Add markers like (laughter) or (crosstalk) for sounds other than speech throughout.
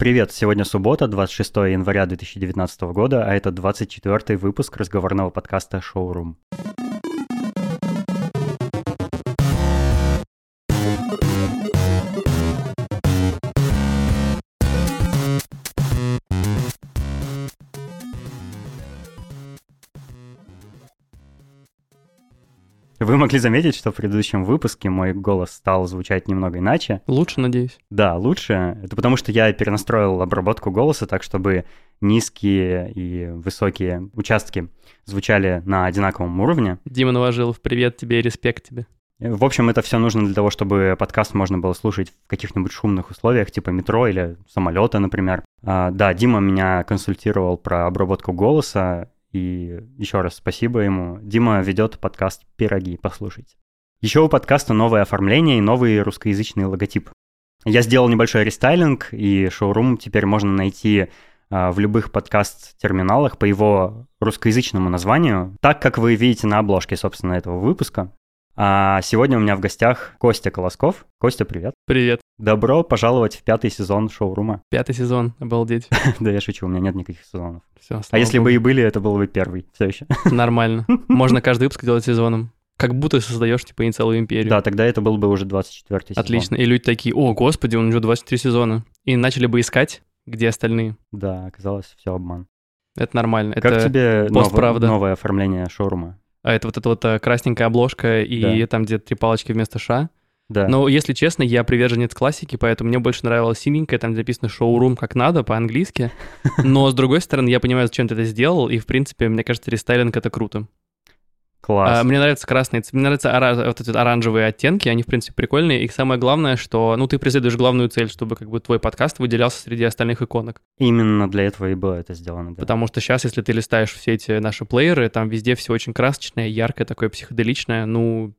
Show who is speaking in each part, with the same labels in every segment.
Speaker 1: Привет, сегодня суббота, 26 января 2019 года, а это 24 выпуск разговорного подкаста «Шоурум». Вы могли заметить, что в предыдущем выпуске мой голос стал звучать немного иначе.
Speaker 2: Лучше, надеюсь.
Speaker 1: Да, лучше. Это потому, что я перенастроил обработку голоса так, чтобы низкие и высокие участки звучали на одинаковом уровне.
Speaker 2: Дима Новожилов, привет тебе и респект тебе.
Speaker 1: В общем, это все нужно для того, чтобы подкаст можно было слушать в каких-нибудь шумных условиях, типа метро или самолета, например. А, да, Дима меня консультировал про обработку голоса, и еще раз спасибо ему. Дима ведет подкаст «Пироги», послушайте. Еще у подкаста новое оформление и новый русскоязычный логотип. Я сделал небольшой рестайлинг, и шоурум теперь можно найти а, в любых подкаст-терминалах по его русскоязычному названию, так как вы видите на обложке, собственно, этого выпуска. А сегодня у меня в гостях Костя Колосков. Костя, привет.
Speaker 2: Привет.
Speaker 1: Добро пожаловать в пятый сезон шоурума. (laughs)
Speaker 2: Пятый сезон, обалдеть. (laughs)
Speaker 1: Да я шучу, у меня нет никаких сезонов.
Speaker 2: Все,
Speaker 1: А если бы и были, это был бы первый все еще. (laughs)
Speaker 2: Нормально. Можно каждый выпуск делать сезоном. Как будто создаешь, типа, не целую империю.
Speaker 1: Да, тогда это был бы уже 24 сезон.
Speaker 2: Отлично. И люди такие, о, господи, он уже 23 сезона. И начали бы искать, где остальные.
Speaker 1: Да, оказалось, все обман.
Speaker 2: Это нормально.
Speaker 1: Как
Speaker 2: это...
Speaker 1: тебе нов-
Speaker 2: постправда.
Speaker 1: новое оформление шоурума?
Speaker 2: А это вот эта вот э, красненькая обложка и
Speaker 1: Да.
Speaker 2: там где-то три палочки вместо ша.
Speaker 1: Да.
Speaker 2: Но, если честно, я приверженец классики, поэтому мне больше нравилось синенькое, там где написано шоурум как надо, по-английски. (laughs) Но, с другой стороны, я понимаю, зачем ты это сделал, и, в принципе, мне кажется, рестайлинг — это круто.
Speaker 1: Класс.
Speaker 2: А, мне нравятся красные, мне нравятся ора- вот эти оранжевые оттенки, они, в принципе, прикольные. И самое главное, что, ну, ты преследуешь главную цель, чтобы как бы твой подкаст выделялся среди остальных иконок.
Speaker 1: Именно для этого и было это сделано. Да.
Speaker 2: Потому что сейчас, если ты листаешь все эти наши плееры, там везде все очень красочное, яркое, такое психоделичное, ну,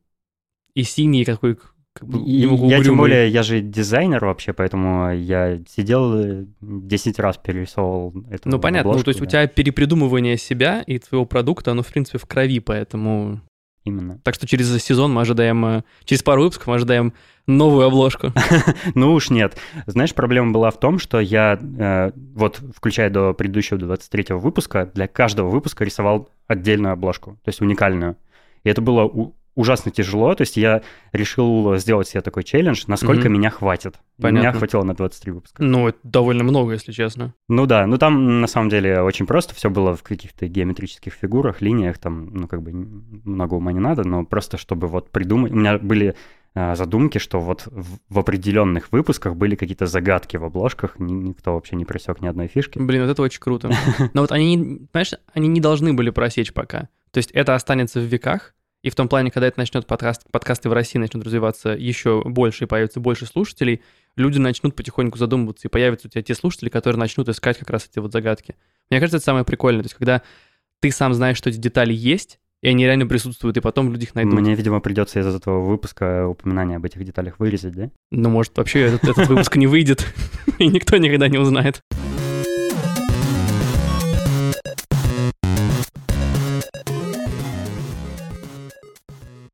Speaker 2: и синий какой как бы,
Speaker 1: И
Speaker 2: немного
Speaker 1: я тем более, я же дизайнер вообще, поэтому я сидел э, 10 раз перерисовывал эту
Speaker 2: Ну, понятно, ну,
Speaker 1: обложку,
Speaker 2: то есть у
Speaker 1: да.
Speaker 2: тебя перепридумывание себя и твоего продукта, оно, в принципе, в крови, поэтому...
Speaker 1: Именно.
Speaker 2: Так что через сезон мы ожидаем, э, через пару выпусков мы ожидаем новую обложку. (laughs)
Speaker 1: Ну уж нет. Знаешь, проблема была в том, что я, э, вот включая до предыдущего, до 23-го выпуска, для каждого выпуска рисовал отдельную обложку, то есть уникальную. И это было у- ужасно тяжело, то есть я решил сделать себе такой челлендж, насколько
Speaker 2: Мгм.
Speaker 1: меня хватит.
Speaker 2: Понятно.
Speaker 1: Меня хватило на 23 выпуска.
Speaker 2: Ну, это довольно много, если честно.
Speaker 1: Ну да, ну там на самом деле очень просто, все было в каких-то геометрических фигурах, линиях, там, ну как бы много ума не надо, но просто чтобы вот придумать, у меня были а, задумки, что вот в, определенных выпусках были какие-то загадки в обложках, ни- никто вообще не просек ни одной фишки.
Speaker 2: Блин, вот это очень круто. (laughs) Но вот они, понимаешь, они не должны были просечь пока. То есть это останется в веках, и в том плане, когда это начнет подкаст, подкасты в России начнут развиваться еще больше и появится больше слушателей, люди начнут потихоньку задумываться, и появятся у тебя те слушатели, которые начнут искать как раз эти вот загадки. Мне кажется, это самое прикольное. То есть когда ты сам знаешь, что эти детали есть, и они реально присутствуют, и потом люди их найдут.
Speaker 1: Мне, видимо, придется из этого выпуска упоминание об этих деталях вырезать, да?
Speaker 2: Ну, может, вообще этот, этот выпуск не выйдет, (laughs) и никто никогда не узнает.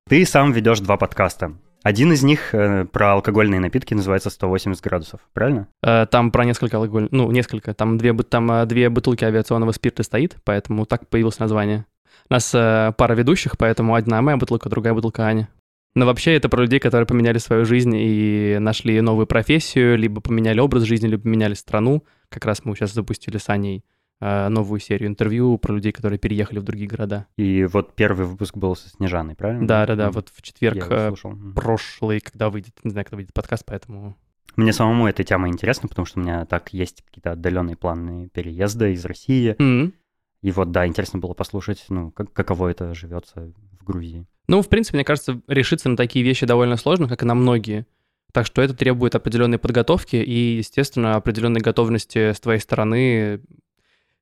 Speaker 1: Ты сам ведешь два подкаста. Один из них э, про алкогольные напитки называется 180 градусов, правильно?
Speaker 2: Э, Там про несколько алкоголь... Ну, несколько. Там две, там э, две бутылки авиационного спирта стоит, поэтому так появилось название. У нас э, пара ведущих, поэтому одна моя бутылка, другая бутылка Аня. Но вообще это про людей, которые поменяли свою жизнь и нашли новую профессию, либо поменяли образ жизни, либо поменяли страну. Как раз мы сейчас запустили с Аней новую серию интервью про людей, которые переехали в другие города.
Speaker 1: И вот первый выпуск был со Снежаной, правильно?
Speaker 2: Да-да-да,
Speaker 1: Мгм.
Speaker 2: вот в четверг э, прошлый, когда выйдет, не знаю, когда выйдет подкаст, поэтому...
Speaker 1: Мне самому эта тема интересна, потому что у меня так есть какие-то отдаленные планы переезда из России.
Speaker 2: М.
Speaker 1: И вот, да, интересно было послушать, ну, как, каково это живется в Грузии.
Speaker 2: Ну, в принципе, мне кажется, решиться на такие вещи довольно сложно, как и на многие. Так что это требует определенной подготовки и, естественно, определенной готовности с твоей стороны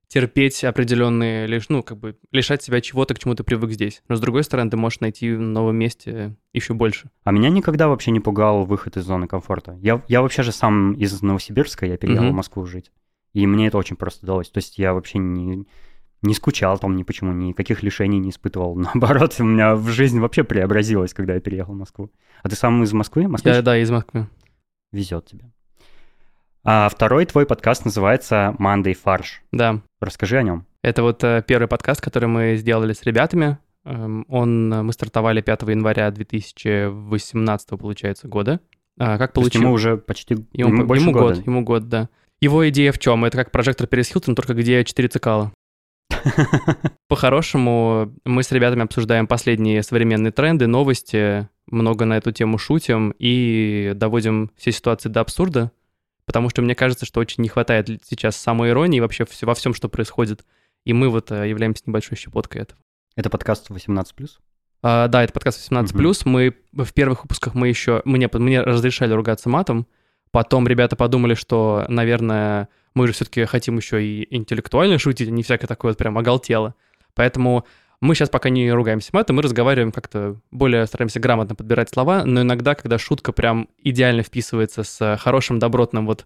Speaker 2: терпеть определенные, лишь, ну, как бы лишать себя чего-то, к чему ты привык здесь. Но, с другой стороны, ты можешь найти в новом месте еще больше.
Speaker 1: А меня никогда вообще не пугал выход из зоны комфорта. Я, я вообще же сам из Новосибирска, я переехал
Speaker 2: Мгм.
Speaker 1: в Москву жить. И мне это очень просто далось. То есть я вообще не, не скучал там ни почему, никаких лишений не испытывал. (laughs) Наоборот, у меня в жизнь вообще преобразилась, когда я переехал в Москву. А ты сам из Москвы? Москвич?
Speaker 2: Я, да, из Москвы.
Speaker 1: Везет тебе. А второй твой подкаст называется «Monday Фарш».
Speaker 2: Да.
Speaker 1: Расскажи о нем.
Speaker 2: Это вот э, первый подкаст, который мы сделали с ребятами. Эм, он, мы стартовали 5 января 2018, получается, года.
Speaker 1: А, как получилось? ему уже почти
Speaker 2: ему, ему больше ему года. год, ему год, да. Его идея в чем? Это как прожектор Перес Хилтон, только где 4 цикала. (laughs) По-хорошему, мы с ребятами обсуждаем последние современные тренды, новости, много на эту тему шутим и доводим все ситуации до абсурда, потому что мне кажется, что очень не хватает сейчас самой иронии вообще во всем, что происходит, и мы вот э, являемся небольшой щепоткой этого.
Speaker 1: Это подкаст 18+.
Speaker 2: А, да, это подкаст 18+. Mm-hmm. Мы в первых выпусках мы еще... Мне, мне разрешали ругаться матом. Потом ребята подумали, что, наверное, мы же все-таки хотим еще и интеллектуально шутить, а не всякое такое вот прям оголтело. Поэтому мы сейчас пока не ругаемся матом, мы разговариваем как-то более стараемся грамотно подбирать слова, но иногда, когда шутка прям идеально вписывается с хорошим, добротным вот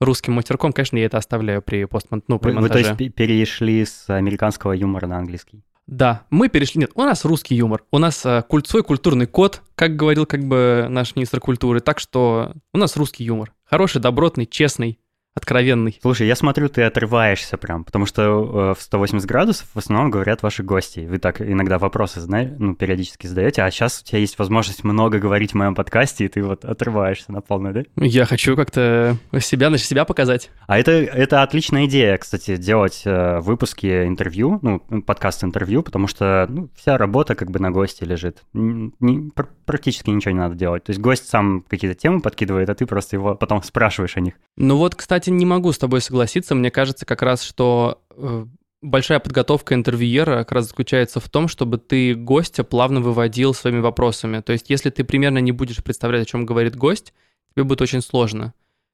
Speaker 2: русским матерком, конечно, я это оставляю при постмонтаже. Ну, при
Speaker 1: вы, монтаже. вы, то есть, перешли с американского юмора на английский?
Speaker 2: Да, мы перешли... Нет, у нас русский юмор. У нас э, культ, свой культурный код, как говорил как бы наш министр культуры. Так что у нас русский юмор. Хороший, добротный, честный откровенный.
Speaker 1: Слушай, я смотрю, ты отрываешься прям, потому что э, в 180 градусов в основном говорят ваши гости. Вы так иногда вопросы знаете, ну, периодически задаете, а сейчас у тебя есть возможность много говорить в моем подкасте, и ты вот отрываешься на полную, да?
Speaker 2: Я хочу как-то себя, значит, себя показать.
Speaker 1: А это, это отличная идея, кстати, делать э, выпуски интервью, ну, подкаст-интервью, потому что ну, вся работа как бы на гости лежит. Не, пр практически ничего не надо делать. То есть гость сам какие-то темы подкидывает, а ты просто его потом спрашиваешь о них.
Speaker 2: Ну вот, кстати, кстати, не могу с тобой согласиться. Мне кажется как раз, что э, большая подготовка интервьюера как раз заключается в том, чтобы ты гостя плавно выводил своими вопросами. То есть, если ты примерно не будешь представлять, о чем говорит гость, тебе будет очень сложно.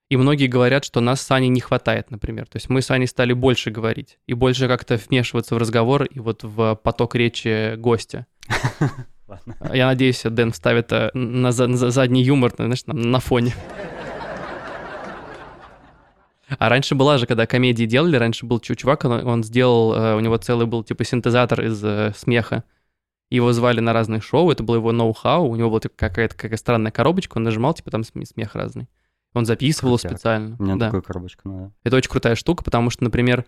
Speaker 2: И многие говорят, что нас с Аней не хватает, например. То есть мы с Аней стали больше говорить и больше как-то вмешиваться в разговор и вот в поток речи гостя. (laughs) Я надеюсь, Дэн вставит э, на, задний юмор знаешь, на фоне. А раньше была же, когда комедии делали, раньше был чувак, он, он сделал, э, у него целый был типа синтезатор из э, смеха. Его звали на разные шоу, это был его ноу-хау, у него была типа, какая-то какая странная коробочка, он нажимал, типа там смех разный. Он записывал Крутяк. специально.
Speaker 1: У меня да. такая коробочка надо.
Speaker 2: Это очень крутая штука, потому что, например,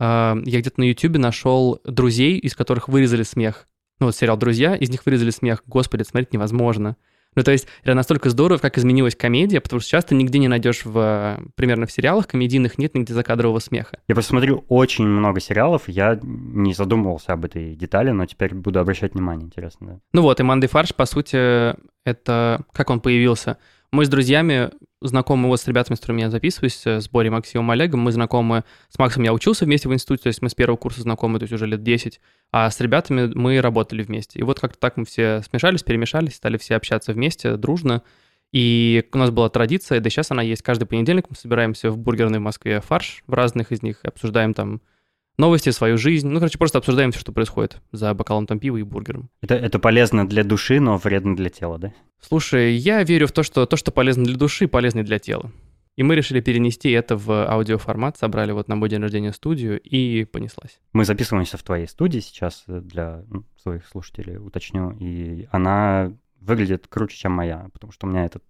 Speaker 2: э, я где-то на Ютубе нашел друзей, из которых вырезали смех. Ну вот сериал «Друзья», из них вырезали смех. Господи, смотреть невозможно. Ну, то есть это настолько здорово, как изменилась комедия, потому что сейчас ты нигде не найдешь в, примерно в сериалах комедийных нет нигде закадрового смеха.
Speaker 1: Я посмотрю очень много сериалов, я не задумывался об этой детали, но теперь буду обращать внимание, интересно, да.
Speaker 2: Ну вот, и Манды Фарш, по сути, это как он появился. Мы с друзьями знакомы вот с ребятами, с которыми я записываюсь, э, с Борей, Максимом, Олегом. Мы знакомы с Максом, я учился вместе в институте, то есть мы с первого курса знакомы, то есть уже лет 10. А с ребятами мы работали вместе. И вот как-то так мы все смешались, перемешались, стали все общаться вместе, дружно. И у нас была традиция, да сейчас она есть. Каждый понедельник мы собираемся в бургерной в Москве фарш, в разных из них обсуждаем там новости, свою жизнь. Ну, короче, просто обсуждаем все, что происходит за бокалом там пива и бургером.
Speaker 1: Это, это полезно для души, но вредно для тела, да?
Speaker 2: Слушай, я верю в то, что то, что полезно для души, полезно для тела. И мы решили перенести это в аудиоформат, собрали вот на мой день рождения студию и понеслась.
Speaker 1: Мы записываемся в твоей студии сейчас э, для ну, своих слушателей, уточню, и она выглядит круче, чем моя, потому что у меня этот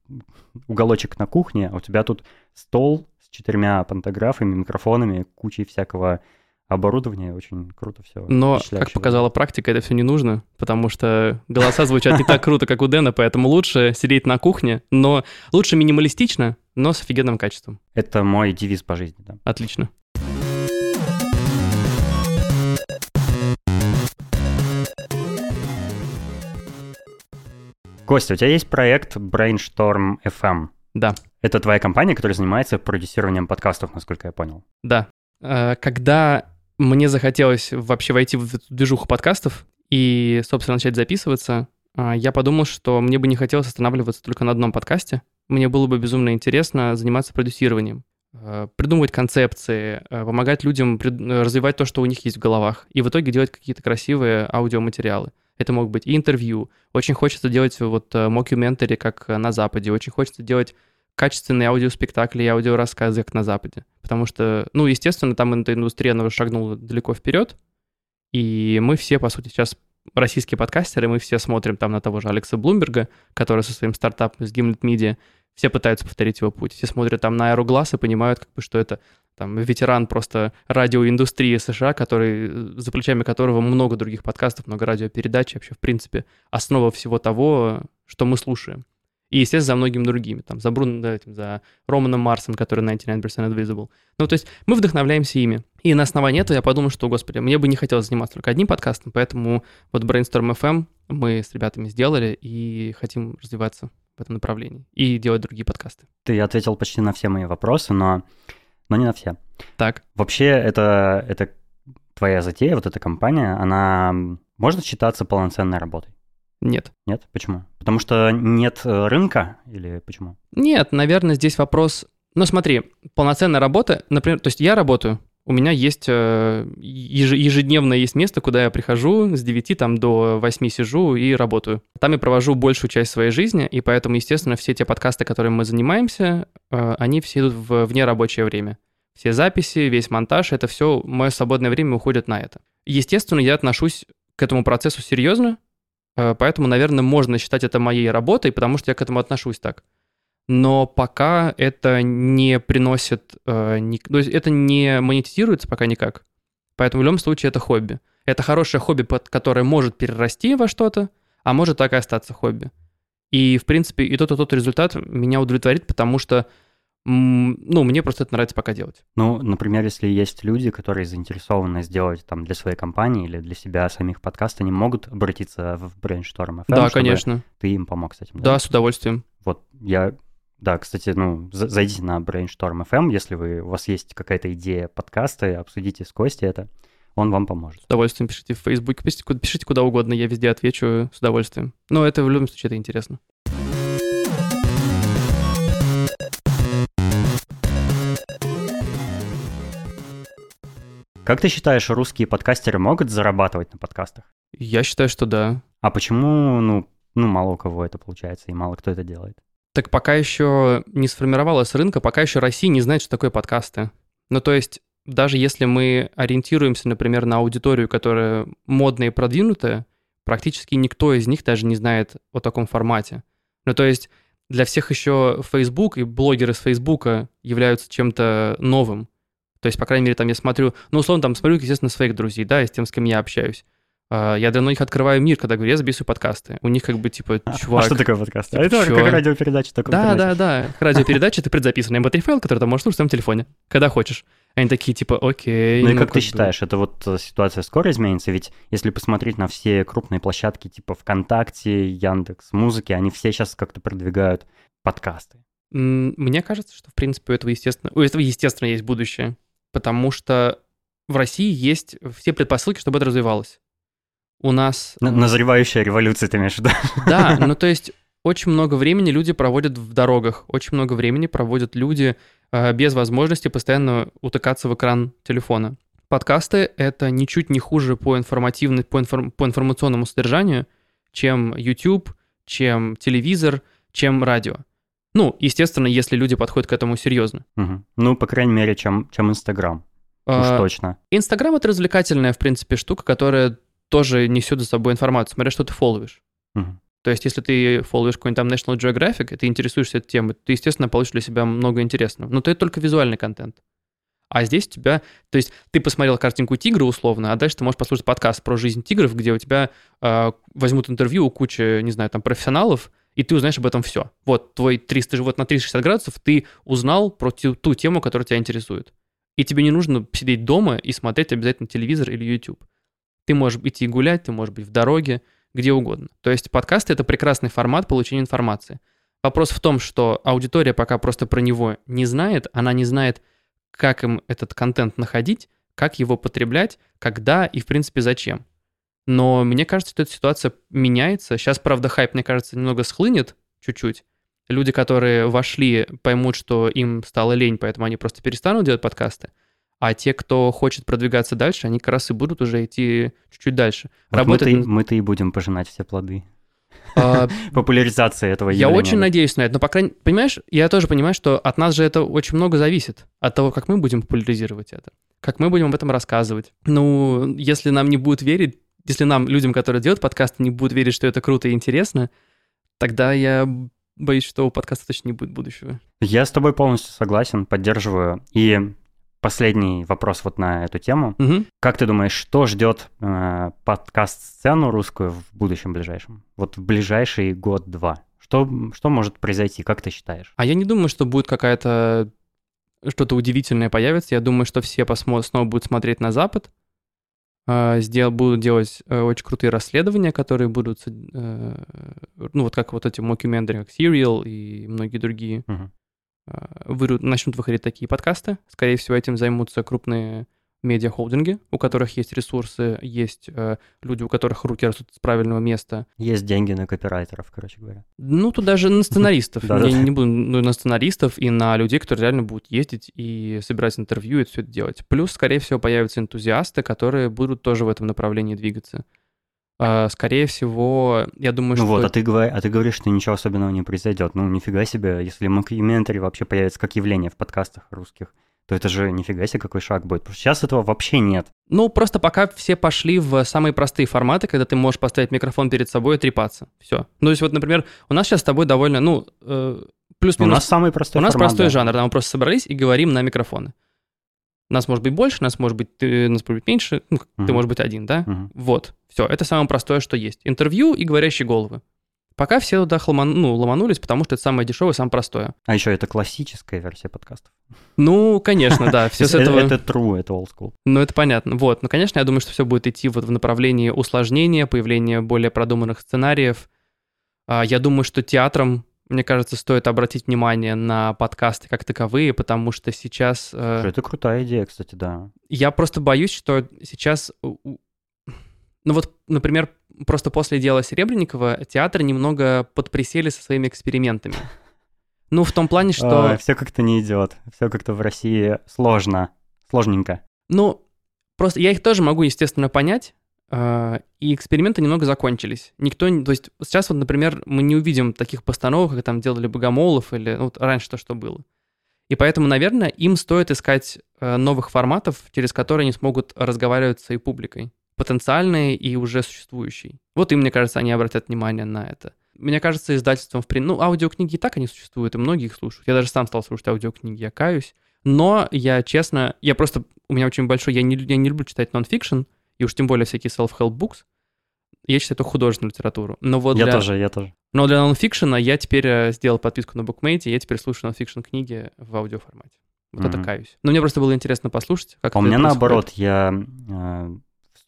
Speaker 1: уголочек на кухне, а у тебя тут стол с четырьмя пантографами, микрофонами, кучей всякого оборудование очень круто все.
Speaker 2: Но, как показала практика, это все не нужно, потому что голоса звучат не так круто, как у Дэна, поэтому лучше сидеть на кухне, но лучше минималистично, но с офигенным качеством.
Speaker 1: Это мой девиз по жизни, да.
Speaker 2: Отлично.
Speaker 1: Костя, у тебя есть проект Brainstorm FM?
Speaker 2: Да.
Speaker 1: Это твоя компания, которая занимается продюсированием подкастов, насколько я понял.
Speaker 2: Да. Э, когда мне захотелось вообще войти в эту движуху подкастов и, собственно, начать записываться. А, я подумал, что мне бы не хотелось останавливаться только на одном подкасте. Мне было бы безумно интересно заниматься продюсированием, а, придумывать концепции, а, помогать людям развивать то, что у них есть в головах, и в итоге делать какие-то красивые аудиоматериалы. Это могут быть и интервью. Очень хочется делать вот мокюментари, как на Западе. Очень хочется делать качественные аудиоспектакли и аудиорассказы, как на Западе. Потому что, ну, естественно, там эта индустрия, она шагнула далеко вперед, и мы все, по сути, сейчас российские подкастеры, мы все смотрим там на того же Алекса Блумберга, который со своим стартапом с Gimlet Media, Все пытаются повторить его путь. Все смотрят там на Аэроглаз и понимают, как бы, что это там ветеран просто радиоиндустрии США, который, за плечами которого много других подкастов, много радиопередач, вообще, в принципе, основа всего того, что мы слушаем. И, естественно, за многими другими. Там, за Бруно, да, этим, за Романом Марсом, который 99% Invisible. Ну, то есть мы вдохновляемся ими. И на основании этого я подумал, что, господи, мне бы не хотелось заниматься только одним подкастом, поэтому вот Brainstorm FM мы с ребятами сделали и хотим развиваться в этом направлении и делать другие подкасты.
Speaker 1: Ты ответил почти на все мои вопросы, но, но не на все.
Speaker 2: Так.
Speaker 1: Вообще, это, это твоя затея, вот эта компания, она может считаться полноценной работой?
Speaker 2: Нет.
Speaker 1: Нет? Почему? Потому что нет э, рынка или почему?
Speaker 2: Нет, наверное, здесь вопрос... Ну, смотри, полноценная работа, например, то есть я работаю, у меня есть э, ежедневно есть место, куда я прихожу с 9 там, до 8 сижу и работаю. Там я провожу большую часть своей жизни, и поэтому, естественно, все те подкасты, которыми мы занимаемся, э, они все идут в вне рабочее время. Все записи, весь монтаж, это все, мое свободное время уходит на это. Естественно, я отношусь к этому процессу серьезно, поэтому, наверное, можно считать это моей работой, потому что я к этому отношусь так но пока это не приносит, э, то есть это не монетизируется пока никак. Поэтому в любом случае это хобби. Это хорошее хобби, которое может перерасти во что-то, а может так и остаться хобби. И, в принципе, и тот, и тот результат меня удовлетворит, потому что, ну, мне просто это нравится пока делать.
Speaker 1: Ну, например, если есть люди, которые заинтересованы сделать там для своей компании или для себя самих подкаст, они могут обратиться в Brainstorm FM,
Speaker 2: Да, конечно.
Speaker 1: Ты им помог с этим. Да?
Speaker 2: да, с удовольствием.
Speaker 1: Вот, я да, кстати, ну, зайдите на Brainstorm FM, если вы, у вас есть какая-то идея подкаста, обсудите с Костей это, он вам поможет.
Speaker 2: С удовольствием пишите в Facebook, пишите, пишите куда угодно, я везде отвечу с удовольствием. Но это в любом случае это интересно.
Speaker 1: Как ты считаешь, русские подкастеры могут зарабатывать на подкастах?
Speaker 2: Я считаю, что да.
Speaker 1: А почему, ну, ну, мало у кого это получается, и мало кто это делает?
Speaker 2: Так пока еще не сформировалась рынка, пока еще Россия не знает, что такое подкасты. Ну, то есть, даже если мы ориентируемся, например, на аудиторию, которая модная и продвинутая, практически никто из них даже не знает о таком формате. Ну, то есть, для всех еще Facebook и блогеры с Facebook являются чем-то новым. То есть, по крайней мере, там я смотрю, ну, условно, там смотрю, естественно, своих друзей, да, и с тем, с кем я общаюсь. А, я для многих открываю мир, когда говорю, я записываю подкасты. У них как бы типа, чувак...
Speaker 1: А что такое подкаст?
Speaker 2: Типа,
Speaker 1: это
Speaker 2: чувак...
Speaker 1: как радиопередача. Только
Speaker 2: да, да, да. Радиопередача — это предзаписанный mp3 файл, который ты можешь слушать в телефоне, когда хочешь. Они такие типа, окей.
Speaker 1: Ну и ну, как, как ты считаешь, это вот э, ситуация скоро изменится? Ведь если посмотреть на все крупные площадки типа ВКонтакте, Яндекс, Музыки, они все сейчас как-то продвигают подкасты.
Speaker 2: Мне кажется, что в принципе у этого естественно, у этого естественно есть будущее, потому что в России есть все предпосылки, чтобы это развивалось у нас...
Speaker 1: Назревающая революция, ты имеешь в виду?
Speaker 2: Да, (laughs) ну то есть очень много времени люди проводят в дорогах, очень много времени проводят люди э, без возможности постоянно утыкаться в экран телефона. Подкасты — это ничуть не хуже по, информативной, по, информ, по информационному содержанию, чем YouTube, чем телевизор, чем радио. Ну, естественно, если люди подходят к этому серьезно.
Speaker 1: Угу. Ну, по крайней мере, чем, чем Инстаграм. Уж а, точно.
Speaker 2: Инстаграм — это развлекательная, в принципе, штука, которая тоже несет за собой информацию, смотря что ты фолловишь. Угу. То есть, если ты фолловишь какой-нибудь там National Geographic, и ты интересуешься этой темой, ты, естественно, получишь для себя много интересного. Но это только визуальный контент. А здесь у тебя, то есть ты посмотрел картинку тигра условно, а дальше ты можешь послушать подкаст про жизнь тигров, где у тебя э, возьмут интервью у кучи, не знаю, там профессионалов, и ты узнаешь об этом все. Вот твой 300, вот на 360 градусов ты узнал про ту, ту тему, которая тебя интересует. И тебе не нужно сидеть дома и смотреть обязательно телевизор или YouTube. Ты можешь идти гулять, ты можешь быть в дороге, где угодно. То есть подкасты — это прекрасный формат получения информации. Вопрос в том, что аудитория пока просто про него не знает, она не знает, как им этот контент находить, как его потреблять, когда и, в принципе, зачем. Но мне кажется, что эта ситуация меняется. Сейчас, правда, хайп, мне кажется, немного схлынет чуть-чуть. Люди, которые вошли, поймут, что им стало лень, поэтому они просто перестанут делать подкасты а те, кто хочет продвигаться дальше, они как раз и будут уже идти чуть-чуть дальше.
Speaker 1: Вот Работает... мы-то, и, мы-то и будем пожинать все плоды. А, (laughs) Популяризация этого
Speaker 2: явления. Я очень надеюсь на это, но, по крайней мере, понимаешь, я тоже понимаю, что от нас же это очень много зависит, от того, как мы будем популяризировать это, как мы будем об этом рассказывать. Ну, если нам не будут верить, если нам, людям, которые делают подкасты, не будут верить, что это круто и интересно, тогда я боюсь, что у подкаста точно не будет будущего.
Speaker 1: Я с тобой полностью согласен, поддерживаю. И последний вопрос вот на эту тему.
Speaker 2: Мгм.
Speaker 1: Как ты думаешь, что ждет э, подкаст-сцену русскую в будущем ближайшем? Вот в ближайший год-два. Что, что может произойти, как ты считаешь?
Speaker 2: А я не думаю, что будет какая-то что-то удивительное появится. Я думаю, что все посмо- снова будут смотреть на Запад, а, сдел- будут делать э, очень крутые расследования, которые будут, э, ну вот как вот эти мокюментари, как Serial и многие другие,
Speaker 1: Мгм.
Speaker 2: а, выру- начнут выходить такие подкасты. Скорее всего, этим займутся крупные медиахолдинги, у которых есть ресурсы, есть э, люди, у которых руки растут с правильного места.
Speaker 1: Есть деньги на копирайтеров, короче говоря.
Speaker 2: Ну, тут даже на сценаристов. (laughs) Я не буду, ну, на сценаристов и на людей, которые реально будут ездить и собирать интервью и все это делать. Плюс, скорее всего, появятся энтузиасты, которые будут тоже в этом направлении двигаться. А, Скорее всего, я думаю,
Speaker 1: Ну
Speaker 2: что...
Speaker 1: вот, а ты, говор- а ты говоришь, что ничего особенного не произойдет. Ну, нифига себе, если мокюментари вообще появится как явление в подкастах русских, то это же нифига себе какой шаг будет. Потому что сейчас этого вообще нет.
Speaker 2: Ну, просто пока все пошли в самые простые форматы, когда ты можешь поставить микрофон перед собой и трепаться. Все. Ну, то есть вот, например, у нас сейчас с тобой довольно, ну, э,
Speaker 1: У
Speaker 2: плюс-минус...
Speaker 1: нас самый простой
Speaker 2: У нас
Speaker 1: формат,
Speaker 2: простой
Speaker 1: да.
Speaker 2: жанр, да, мы просто собрались и говорим на микрофоны. Нас может быть больше, нас может быть, ты, нас может быть меньше, ну, ты
Speaker 1: Мгм.
Speaker 2: может быть один, да?
Speaker 1: Мгм.
Speaker 2: Вот, все, это самое простое, что есть. Интервью и говорящие головы. Пока все туда хломан- ну, ломанулись, потому что это самое дешевое, самое простое.
Speaker 1: А еще это классическая версия подкастов.
Speaker 2: Ну, конечно, да, все с этого...
Speaker 1: Это true, это old school.
Speaker 2: Ну, это понятно. Вот. Ну, конечно, я думаю, что все будет идти вот в направлении усложнения, появления более продуманных сценариев. А, Я думаю, что театрам, мне кажется, стоит обратить внимание на подкасты как таковые, потому что сейчас... э,
Speaker 1: Это крутая идея, кстати, да.
Speaker 2: Я просто боюсь, что сейчас... Ну вот, например, просто после дела Серебренникова театры немного подприсели со своими экспериментами. (laughs) Ну, в том плане, что...
Speaker 1: все как-то не идет. Все как-то в России сложно. Сложненько.
Speaker 2: Ну, просто я их тоже могу, естественно, понять. э, И эксперименты немного закончились. Никто, то есть сейчас вот, например, мы не увидим таких постановок, как там делали Богомолов или ну, вот раньше то, что было. И поэтому, наверное, им стоит искать э, новых форматов, через которые они смогут разговаривать с своей публикой. Потенциальной и уже существующей. Вот им, мне кажется, они обратят внимание на это. Мне кажется, издательством, в прин- ну, аудиокниги и так они существуют, и многие их слушают. Я даже сам стал слушать аудиокниги, я каюсь. Но я, честно, я просто, у меня очень большой, я не, я не люблю читать нон-фикшн, и уж тем более всякие self-help books. Я читаю только художественную литературу. Но вот
Speaker 1: Я
Speaker 2: для,
Speaker 1: тоже, я тоже.
Speaker 2: но для нонфикшена я теперь э, сделал подписку на букмейте, я теперь слушаю нонфикшн книги в аудиоформате. Вот это
Speaker 1: Мгм.
Speaker 2: каюсь. Но мне просто было интересно послушать, как
Speaker 1: А у
Speaker 2: это
Speaker 1: меня
Speaker 2: происходит.
Speaker 1: наоборот, я э,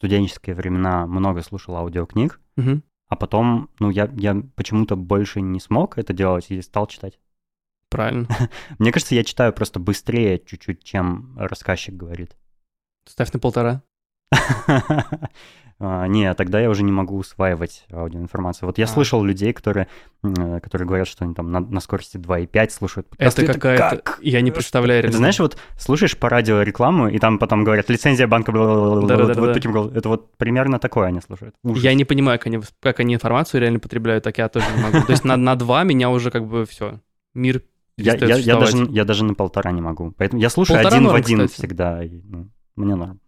Speaker 1: студенческие времена много слушал аудиокниг,
Speaker 2: Мгм.
Speaker 1: а потом, ну, я, я почему-то больше не смог это делать и стал читать.
Speaker 2: Правильно. (laughs)
Speaker 1: Мне кажется, я читаю просто быстрее чуть-чуть, чем рассказчик говорит.
Speaker 2: Ставь на полтора. (laughs)
Speaker 1: А, Не, тогда я уже не могу усваивать аудиоинформацию. Вот я
Speaker 2: А.
Speaker 1: слышал людей, которые, которые говорят, что они там на, на скорости 2,5 слушают подкасты.
Speaker 2: Это какая-то...
Speaker 1: как?
Speaker 2: Я не представляю.
Speaker 1: Это
Speaker 2: реально.
Speaker 1: знаешь, вот слушаешь по радио рекламу, и там потом говорят, лицензия банка, бла-бла-бла-бла-бла»,
Speaker 2: Да-да-да-да.
Speaker 1: вот таким голосом. Это вот примерно такое они слушают. Ужас.
Speaker 2: Я не понимаю, как они, как они информацию реально потребляют, так я тоже не могу. То есть на, на два меня уже как бы все. Мир
Speaker 1: Я, я- я даже, я даже на полтора не могу. Поэтому я слушаю
Speaker 2: Полтора
Speaker 1: один в
Speaker 2: норм,
Speaker 1: один
Speaker 2: кстати.
Speaker 1: всегда. и, ну, мне норм.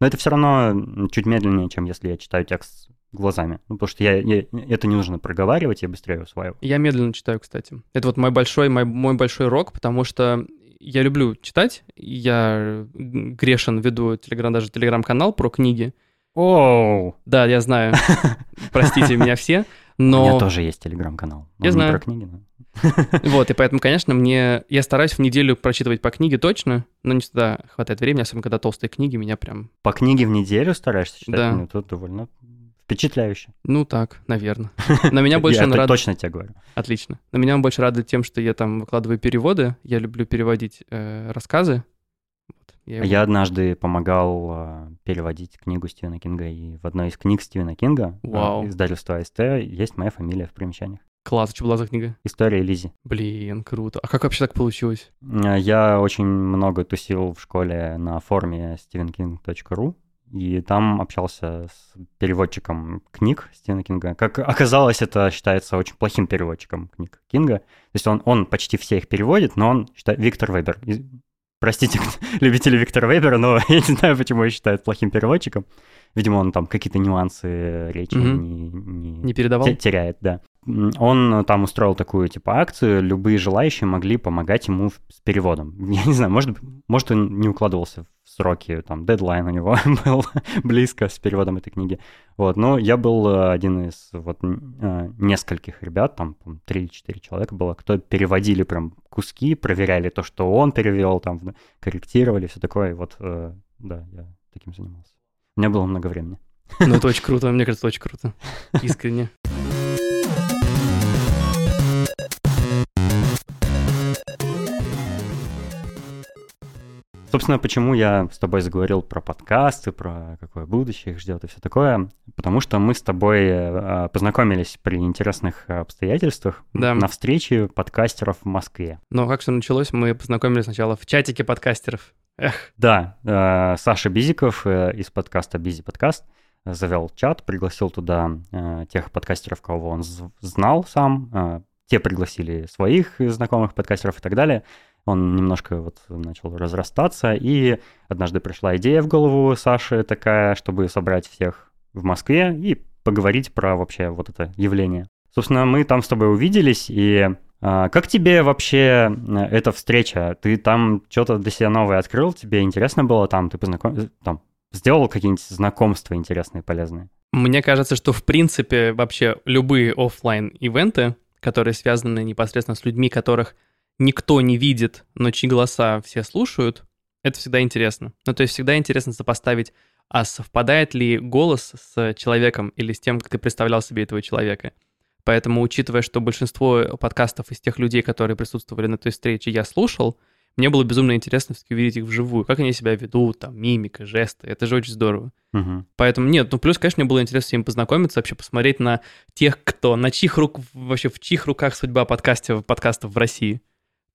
Speaker 1: Но это все равно чуть медленнее, чем если я читаю текст глазами. Ну, потому что я, я- это не нужно проговаривать, я быстрее усваиваю.
Speaker 2: Я медленно читаю, кстати. Это вот мой большой, мой, мой большой рок, потому что я люблю читать. Я грешен веду телеграм, даже телеграм-канал про книги.
Speaker 1: Оу!
Speaker 2: Да, я знаю. (laughs) Простите меня все.
Speaker 1: У меня
Speaker 2: Но
Speaker 1: тоже есть телеграм-канал.
Speaker 2: Я знаю.
Speaker 1: про книги, но... (laughs)
Speaker 2: вот, и поэтому, конечно, мне... Я стараюсь в неделю прочитывать по книге точно, но не всегда хватает времени, особенно когда толстые книги меня прям...
Speaker 1: По книге в неделю стараешься читать?
Speaker 2: Да.
Speaker 1: Ну, это довольно впечатляюще.
Speaker 2: Ну так, наверное. (laughs) На меня больше он
Speaker 1: это
Speaker 2: рад-
Speaker 1: точно тебе говорю.
Speaker 2: Отлично. На меня он больше радует тем, что я там выкладываю переводы. Я люблю переводить э, рассказы. Я,
Speaker 1: А Я однажды помогал э, переводить книгу Стивена Кинга, и в одной из книг Стивена Кинга, э,
Speaker 2: Вау.
Speaker 1: издательства АСТ, есть моя фамилия в примечаниях.
Speaker 2: Класс, что была за книга?
Speaker 1: История Лизи.
Speaker 2: Блин, круто. А как вообще так получилось?
Speaker 1: Э, Я очень много тусил в школе на форуме stevenking.ru, и там общался с переводчиком книг Стивена Кинга. Как оказалось, это считается очень плохим переводчиком книг Кинга. То есть он, он почти все их переводит, но он считает Виктор Вебер. Простите, (laughs) любители Виктора Вебера, но (laughs) я не знаю, почему его считают плохим переводчиком. Видимо, он там какие-то нюансы речи
Speaker 2: Мгм.
Speaker 1: не, не-
Speaker 2: Не передавал?
Speaker 1: те- теряет, да. Он там устроил такую типа акцию, любые желающие могли помогать ему с переводом. (laughs) Я не знаю, может, может он не укладывался в сроки, там дедлайн у него (laughs) был близко с переводом этой книги. Вот, но я был э, один из вот э, нескольких ребят, там три или четыре человека было, кто переводили прям куски, проверяли то, что он перевел, там корректировали, все такое. И вот, э, да, я таким занимался. У меня было много времени.
Speaker 2: Ну, это очень круто, мне кажется, очень круто. (laughs) Искренне.
Speaker 1: Собственно, почему я с тобой заговорил про подкасты, про какое будущее их ждет и все такое, потому что мы с тобой э, познакомились при интересных обстоятельствах
Speaker 2: Да.
Speaker 1: на встрече подкастеров в Москве.
Speaker 2: Но как все началось, мы познакомились сначала в чатике подкастеров. Эх,
Speaker 1: Да, э, Саша Бизиков э, из подкаста Бизи Подкаст завел чат, пригласил туда э, тех подкастеров, кого он знал сам. э, Те пригласили своих знакомых подкастеров и так далее. Он немножко вот начал разрастаться, и однажды пришла идея в голову Саши такая, чтобы собрать всех в Москве и поговорить про вообще вот это явление. Собственно, мы там с тобой увиделись, и а, как тебе вообще э, эта встреча? Ты там что-то для себя новое открыл? Тебе интересно было там? Ты познаком... там сделал какие-нибудь знакомства интересные, полезные?
Speaker 2: Мне кажется, что в принципе вообще любые оффлайн ивенты которые связаны непосредственно с людьми, которых никто не видит, но чьи голоса все слушают, это всегда интересно. Ну, то есть всегда интересно сопоставить, а совпадает ли голос с человеком или с тем, как ты представлял себе этого человека. Поэтому, учитывая, что большинство подкастов из тех людей, которые присутствовали на той встрече, я слушал, мне было безумно интересно все-таки увидеть их вживую, как они себя ведут, там, мимика, жесты, это же очень здорово.
Speaker 1: Угу.
Speaker 2: Поэтому нет, ну плюс, конечно, мне было интересно с ними познакомиться, вообще посмотреть на тех, кто, на чьих рук, вообще в чьих руках судьба подкасте, подкастов в России.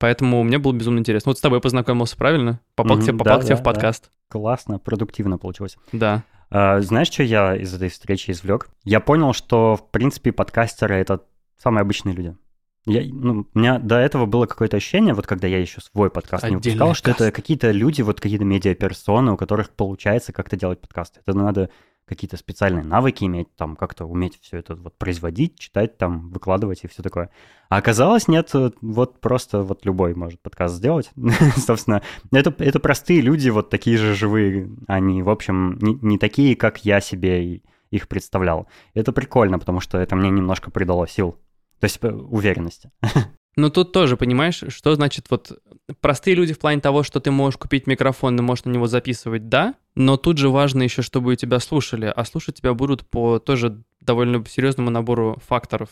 Speaker 2: Поэтому мне было безумно интересно. Вот с тобой познакомился, правильно? Попал, к, тебе, попал
Speaker 1: да,
Speaker 2: к тебе
Speaker 1: да,
Speaker 2: в подкаст.
Speaker 1: Классно, продуктивно получилось.
Speaker 2: Да.
Speaker 1: А, знаешь, что я из этой встречи извлек? Я понял, что, в принципе, подкастеры — это самые обычные люди. Я, ну, у меня до этого было какое-то ощущение, вот когда я еще свой подкаст не
Speaker 2: Отдельная
Speaker 1: выпускал, что это какие-то люди, вот какие-то медиаперсоны, у которых получается как-то делать подкасты. Это надо какие-то специальные навыки иметь, там как-то уметь все это вот производить, читать, там выкладывать и все такое. А оказалось, нет, э, вот просто вот любой может подкаст сделать. (laughs) Собственно, это, это простые люди, вот такие же живые. Они, в общем, не, не такие, как я себе их представлял. Это прикольно, потому что это мне немножко придало сил. То есть э, уверенности. (laughs)
Speaker 2: Ну тут тоже, понимаешь, что значит вот простые люди в плане того, что ты можешь купить микрофон и можешь на него записывать, да, но тут же важно еще, чтобы тебя слушали, а слушать тебя будут по тоже довольно серьезному набору факторов.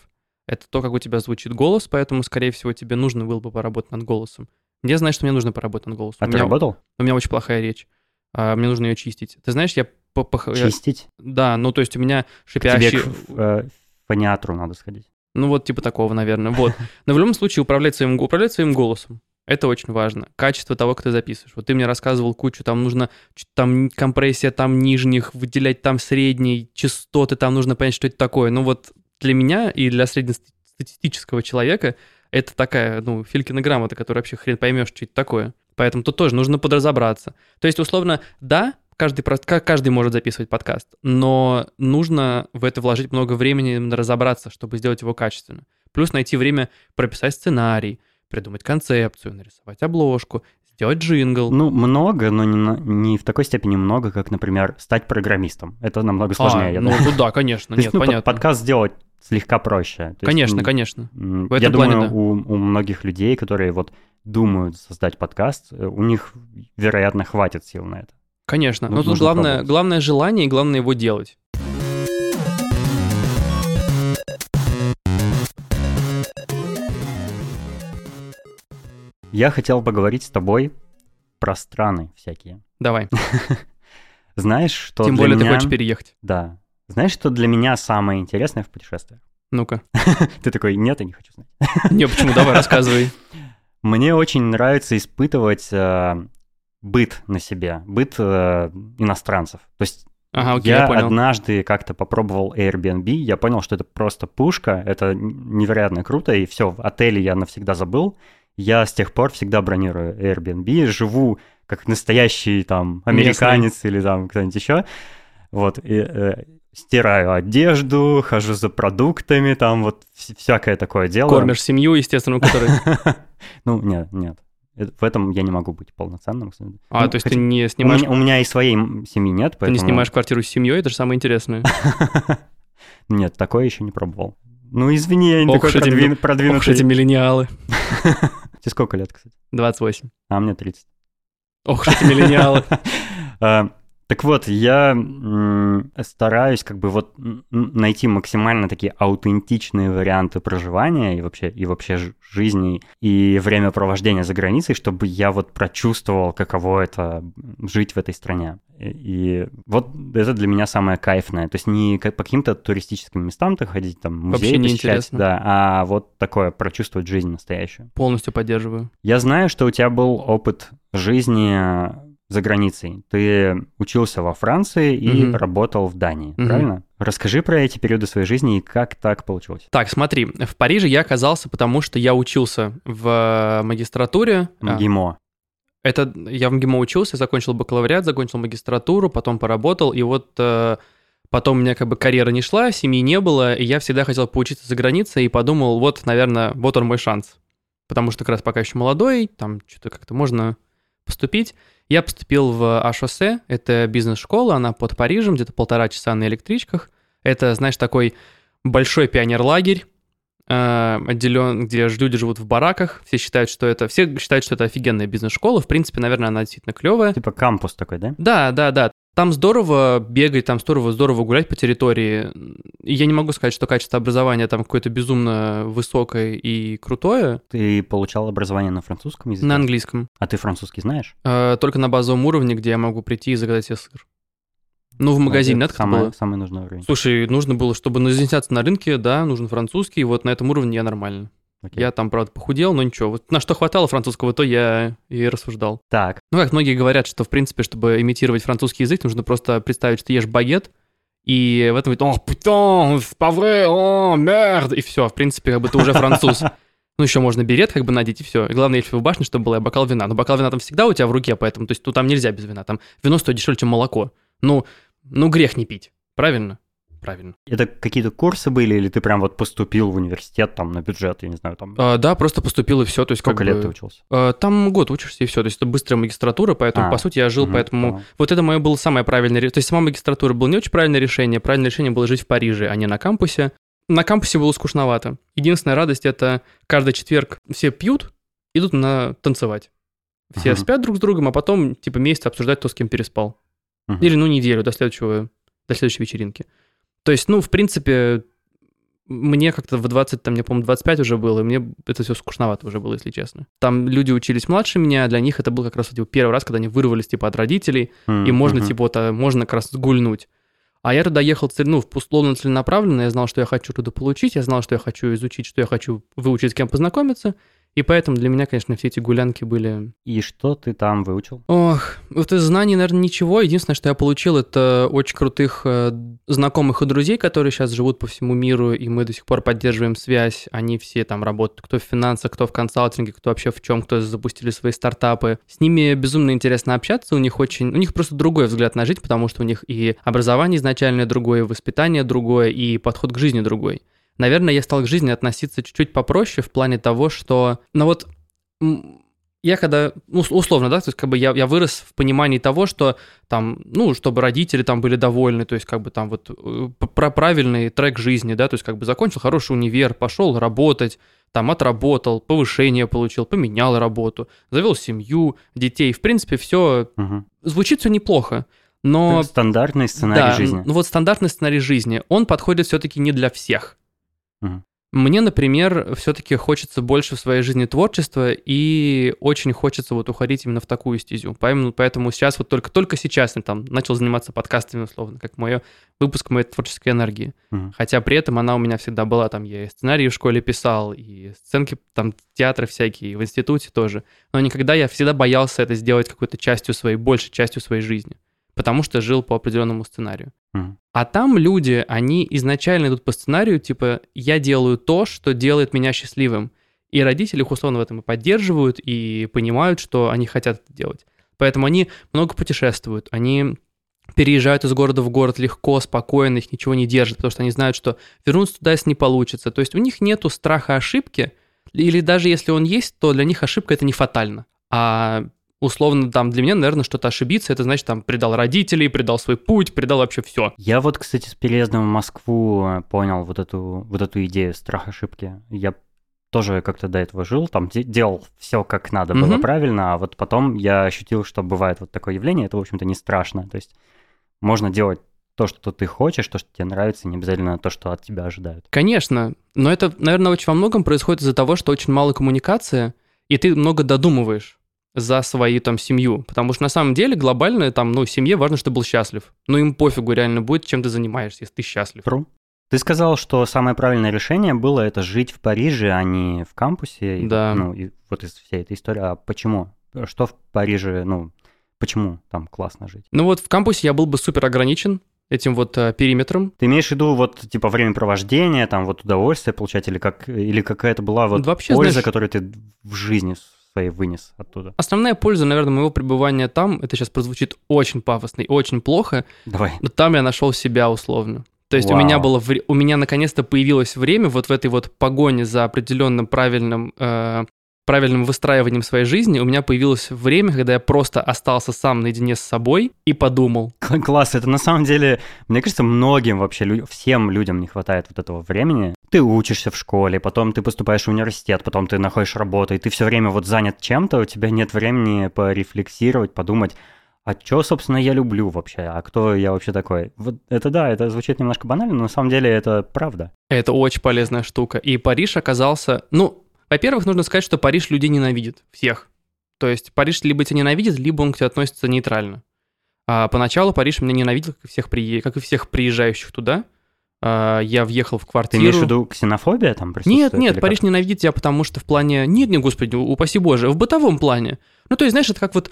Speaker 2: Это то, как у тебя звучит голос, поэтому, скорее всего, тебе нужно было бы поработать над голосом. Я знаю, что мне нужно поработать над голосом.
Speaker 1: А
Speaker 2: у,
Speaker 1: ты
Speaker 2: меня,
Speaker 1: работал?
Speaker 2: у меня очень плохая речь. А, мне нужно ее чистить. Ты знаешь, я... по- я-
Speaker 1: Чистить?
Speaker 2: Да, ну то есть у меня
Speaker 1: Тебе
Speaker 2: шипящий...
Speaker 1: к э, фониатру надо сходить.
Speaker 2: Ну вот типа такого, наверное. Вот. Но в любом случае управлять своим, управлять своим голосом. Это очень важно. Качество того, как ты записываешь. Вот ты мне рассказывал кучу, там нужно там компрессия там нижних, выделять там средней, частоты, там нужно понять, что это такое. Ну вот для меня и для среднестатистического человека это такая, ну, Филькина грамота, которая вообще хрен поймешь, что это такое. Поэтому тут тоже нужно подразобраться. То есть, условно, да, каждый, каждый может записывать подкаст, но нужно в это вложить много времени, разобраться, чтобы сделать его качественно. Плюс найти время прописать сценарий, придумать концепцию, нарисовать обложку, сделать джингл.
Speaker 1: Ну, много, но не, на- не в такой степени много, как, например, стать программистом. Это намного сложнее.
Speaker 2: А,
Speaker 1: я
Speaker 2: ну,
Speaker 1: думаю.
Speaker 2: ну да, конечно, (laughs)
Speaker 1: есть,
Speaker 2: нет,
Speaker 1: ну,
Speaker 2: понятно.
Speaker 1: подкаст сделать слегка проще. То есть,
Speaker 2: Конечно,
Speaker 1: м,
Speaker 2: конечно. В
Speaker 1: Я
Speaker 2: плане,
Speaker 1: думаю,
Speaker 2: да.
Speaker 1: у, у многих людей, которые вот думают создать подкаст, э, у них, вероятно, хватит сил на это.
Speaker 2: Конечно.
Speaker 1: Ну,
Speaker 2: Но тут главное,
Speaker 1: пробовать.
Speaker 2: главное желание и главное его делать.
Speaker 1: Я хотел поговорить с тобой про страны всякие.
Speaker 2: Давай. (laughs)
Speaker 1: Знаешь, что
Speaker 2: Тем более ты хочешь переехать.
Speaker 1: Да. Знаешь, что для меня самое интересное в путешествиях?
Speaker 2: Ну-ка. (laughs)
Speaker 1: Ты такой, нет, я не хочу знать.
Speaker 2: Не, почему? Давай, рассказывай. (laughs)
Speaker 1: Мне очень нравится испытывать э, быт на себе, быт э, иностранцев. То есть
Speaker 2: Ага, окей,
Speaker 1: я,
Speaker 2: я понял.
Speaker 1: однажды как-то попробовал Airbnb, я понял, что это просто пушка, это невероятно круто, и все, в отеле я навсегда забыл. Я с тех пор всегда бронирую Airbnb, живу как настоящий там американец или там кто-нибудь еще. Вот, и э, стираю одежду, хожу за продуктами, там вот вс- всякое такое дело.
Speaker 2: Кормишь семью, естественно, у которой... (laughs)
Speaker 1: Ну, нет, нет. Это- В этом я не могу быть полноценным.
Speaker 2: А,
Speaker 1: Ну,
Speaker 2: то есть ты
Speaker 1: хотя-
Speaker 2: не
Speaker 1: У
Speaker 2: снимаешь...
Speaker 1: меня, у меня и своей семьи нет,
Speaker 2: Ты
Speaker 1: поэтому...
Speaker 2: не снимаешь квартиру с семьей, это же самое интересное. (laughs)
Speaker 1: Нет, такое еще не пробовал. Ну, извини, я не такой
Speaker 2: уж эти
Speaker 1: продвин-
Speaker 2: м- Ох,
Speaker 1: продвинутый.
Speaker 2: эти миллениалы. (laughs)
Speaker 1: Тебе сколько лет, кстати?
Speaker 2: 28.
Speaker 1: А мне 30.
Speaker 2: Ох эти миллениалы. (laughs)
Speaker 1: Так вот, я стараюсь как бы вот найти максимально такие аутентичные варианты проживания и вообще, и вообще жизни и времяпровождения за границей, чтобы я вот прочувствовал, каково это жить в этой стране. И, вот это для меня самое кайфное. То есть не по каким-то туристическим местам-то ходить, там, музеи
Speaker 2: Вообще не
Speaker 1: посещать,
Speaker 2: интересно.
Speaker 1: да, а вот такое, прочувствовать жизнь настоящую.
Speaker 2: Полностью поддерживаю.
Speaker 1: Я знаю, что у тебя был опыт жизни за границей. Ты учился во Франции и
Speaker 2: Мгм.
Speaker 1: работал в Дании,
Speaker 2: Мгм.
Speaker 1: правильно? Расскажи про эти периоды своей жизни и как так получилось.
Speaker 2: Так, смотри, в Париже я оказался, потому что я учился в магистратуре. А,
Speaker 1: МГИМО.
Speaker 2: Это я в МГИМО учился, закончил бакалавриат, закончил магистратуру, потом поработал, и вот э, потом у меня как бы карьера не шла, семьи не было, и я всегда хотел поучиться за границей, и подумал, вот, наверное, вот он мой шанс. Потому что как раз пока еще молодой, там что-то как-то можно поступить. Я поступил в HOC, это бизнес-школа, она под Парижем, где-то полтора часа на электричках. Это, знаешь, такой большой пионерлагерь, э, отделен, где люди живут в бараках. Все считают, что это, все считают, что это офигенная бизнес-школа. В принципе, наверное, она действительно клевая.
Speaker 1: Типа кампус такой, да?
Speaker 2: Да, да, да. Там здорово бегать, там здорово, здорово гулять по территории. И я не могу сказать, что качество образования там какое-то безумно высокое и крутое.
Speaker 1: Ты получал образование на французском языке?
Speaker 2: На английском.
Speaker 1: А ты французский знаешь?
Speaker 2: Э, только на базовом уровне, где я могу прийти и заказать себе сыр. Ну, в магазине, надо
Speaker 1: самый,
Speaker 2: было.
Speaker 1: самый нужный уровень.
Speaker 2: Слушай, нужно было, чтобы изъясняться на рынке, да, нужен французский, вот на этом уровне я нормально.
Speaker 1: Окей.
Speaker 2: Я там, правда, похудел, но ничего. Вот на что хватало французского, то я и рассуждал.
Speaker 1: Так,
Speaker 2: Ну, как многие говорят, что, в принципе, чтобы имитировать французский язык, нужно просто представить, что ты ешь багет, и в этом говорит, о, путон, vrai, о, мерд, и все, в принципе, как бы ты уже француз. (laughs) Ну, еще можно берет как бы надеть, и все. И главное, Эльфивая башня, чтобы была бокал вина. Но бокал вина там всегда у тебя в руке, поэтому, то есть, ну, там нельзя без вина. Там вино стоит дешевле, чем молоко. Ну, ну, грех не пить. Правильно? Правильно.
Speaker 1: это какие-то курсы были, или ты прям вот поступил в университет там на бюджет, я не знаю, там...
Speaker 2: А, да, просто поступил, и все. То есть,
Speaker 1: Сколько
Speaker 2: как
Speaker 1: лет
Speaker 2: бы,
Speaker 1: ты учился?
Speaker 2: а, Там год учишься, и все. То есть, это быстрая магистратура, поэтому,
Speaker 1: А,
Speaker 2: по сути, я жил,
Speaker 1: Мгм,
Speaker 2: поэтому
Speaker 1: понял.
Speaker 2: Вот это мое было самое правильное решение. То есть сама магистратура была не очень правильное решение. Правильное решение было жить в Париже, а не на кампусе. На кампусе было скучновато. Единственная радость — это каждый четверг все пьют, идут на танцевать. Все
Speaker 1: Ага.
Speaker 2: спят друг с другом, а потом типа месяц обсуждать, кто с кем переспал.
Speaker 1: Мгм.
Speaker 2: Или ну неделю до следующего, до следующей вечеринки. То есть, ну, в принципе, мне как-то в 20, там, мне, по-моему, 25 уже было, и мне это все скучновато уже было, если честно. Там люди учились младше меня, для них это был как раз типа, первый раз, когда они вырвались, типа, от родителей, и
Speaker 1: М,
Speaker 2: можно, типа, вот, а, можно как раз гульнуть. А я туда ехал, ну, условно целенаправленно, я знал, что я хочу туда получить, я знал, что я хочу изучить, что я хочу выучить, с кем познакомиться, и поэтому для меня, конечно, все эти гулянки были...
Speaker 1: И что ты там выучил?
Speaker 2: Ох, вот из знаний, наверное, ничего. Единственное, что я получил, это очень крутых э, знакомых и друзей, которые сейчас живут по всему миру, и мы до сих пор поддерживаем связь. Они все там работают, кто в финансах, кто в консалтинге, кто вообще в чем, кто запустили свои стартапы. С ними безумно интересно общаться, у них очень... У них просто другой взгляд на жизнь, потому что у них и образование изначально другое, и воспитание другое, и подход к жизни другой. Наверное, я стал к жизни относиться чуть-чуть попроще в плане того, что... Ну вот я когда, ну, ус- условно, да, то есть как бы я, я вырос в понимании того, что там, ну, чтобы родители там были довольны, то есть как бы там вот э, про правильный трек жизни, да, то есть как бы закончил хороший универ, пошел работать, там отработал, повышение получил, поменял работу, завел семью, детей, в принципе, все
Speaker 1: Мгм.
Speaker 2: звучит все неплохо, но...
Speaker 1: Стандартный сценарий
Speaker 2: да,
Speaker 1: жизни.
Speaker 2: ну вот стандартный сценарий жизни, он подходит все-таки не для всех. Мне, например, все-таки хочется больше в своей жизни творчества, и очень хочется вот уходить именно в такую стезю. Поэтому, поэтому сейчас вот только, только сейчас я там начал заниматься подкастами, условно, как мое выпуск моей творческой энергии.
Speaker 1: Мгм.
Speaker 2: Хотя при этом она у меня всегда была, там я и сценарии в школе писал, и сценки, там театры всякие, и в институте тоже. Но никогда я всегда боялся это сделать какой-то частью своей, большей частью своей жизни, потому что жил по определенному сценарию.
Speaker 1: Мгм.
Speaker 2: А там люди, они изначально идут по сценарию, типа, я делаю то, что делает меня счастливым. И родители их условно в этом и поддерживают, и понимают, что они хотят это делать. Поэтому они много путешествуют, они переезжают из города в город легко, спокойно, их ничего не держит, потому что они знают, что вернуться туда, если не получится. То есть у них нету страха ошибки, или даже если он есть, то для них ошибка это не фатально. А условно там для меня, наверное, что-то ошибиться, это значит там предал родителей, предал свой путь, предал вообще все.
Speaker 1: Я вот, кстати, с переездом в Москву э, понял вот эту, вот эту идею страх ошибки. Я тоже как-то до этого жил, там делал все как надо было mm-hmm. правильно, а вот потом я ощутил, что бывает вот такое явление, это, в общем-то, не страшно. То есть можно делать то, что ты хочешь, то, что тебе нравится, не обязательно то, что от тебя ожидают.
Speaker 2: Конечно, но это, наверное, очень во многом происходит из-за того, что очень мало коммуникации, и ты много додумываешь за свою там семью. Потому что на самом деле глобально там, ну, семье важно, чтобы был счастлив. Ну, им пофигу реально будет, чем ты занимаешься, если ты счастлив.
Speaker 1: True. Ты сказал, что самое правильное решение было это жить в Париже, а не в кампусе.
Speaker 2: Да.
Speaker 1: Ну, и вот из всей этой истории. А почему? Что в Париже, ну, почему там классно жить?
Speaker 2: Ну вот в кампусе я был бы супер ограничен этим вот э, периметром.
Speaker 1: Ты имеешь в виду вот типа времяпровождение, там вот удовольствие получать, или как или какая-то была вот Вообще, польза, знаешь, которую ты в жизни своей вынес оттуда?
Speaker 2: Основная польза, наверное, моего пребывания там, это сейчас прозвучит очень пафосно и очень плохо.
Speaker 1: Давай.
Speaker 2: Но там я нашел себя условно. То есть Вау. у меня было, у меня наконец-то появилось время вот в этой вот погоне за определенным правильным э, правильным выстраиванием своей жизни у меня появилось время, когда я просто остался сам наедине с собой и подумал.
Speaker 1: Класс, это на самом деле, мне кажется, многим вообще, всем людям не хватает вот этого времени. Ты учишься в школе, потом ты поступаешь в университет, потом ты находишь работу, и ты все время вот занят чем-то, у тебя нет времени порефлексировать, подумать, а что, собственно, я люблю вообще? А кто я вообще такой? Вот это да, это звучит немножко банально, но на самом деле это правда.
Speaker 2: Это очень полезная штука. И Париж оказался, ну, во-первых, нужно сказать, что Париж людей ненавидит. Всех. То есть Париж либо тебя ненавидит, либо он к тебе относится нейтрально. А поначалу Париж меня ненавидел, как и всех, при... как и всех приезжающих туда. А, я въехал в квартиру.
Speaker 1: Ты имеешь в виду ксенофобия там
Speaker 2: Нет, нет, Париж как? ненавидит тебя, потому что в плане... Нет, нет, господи, упаси боже, в бытовом плане. Ну, то есть, знаешь, это как вот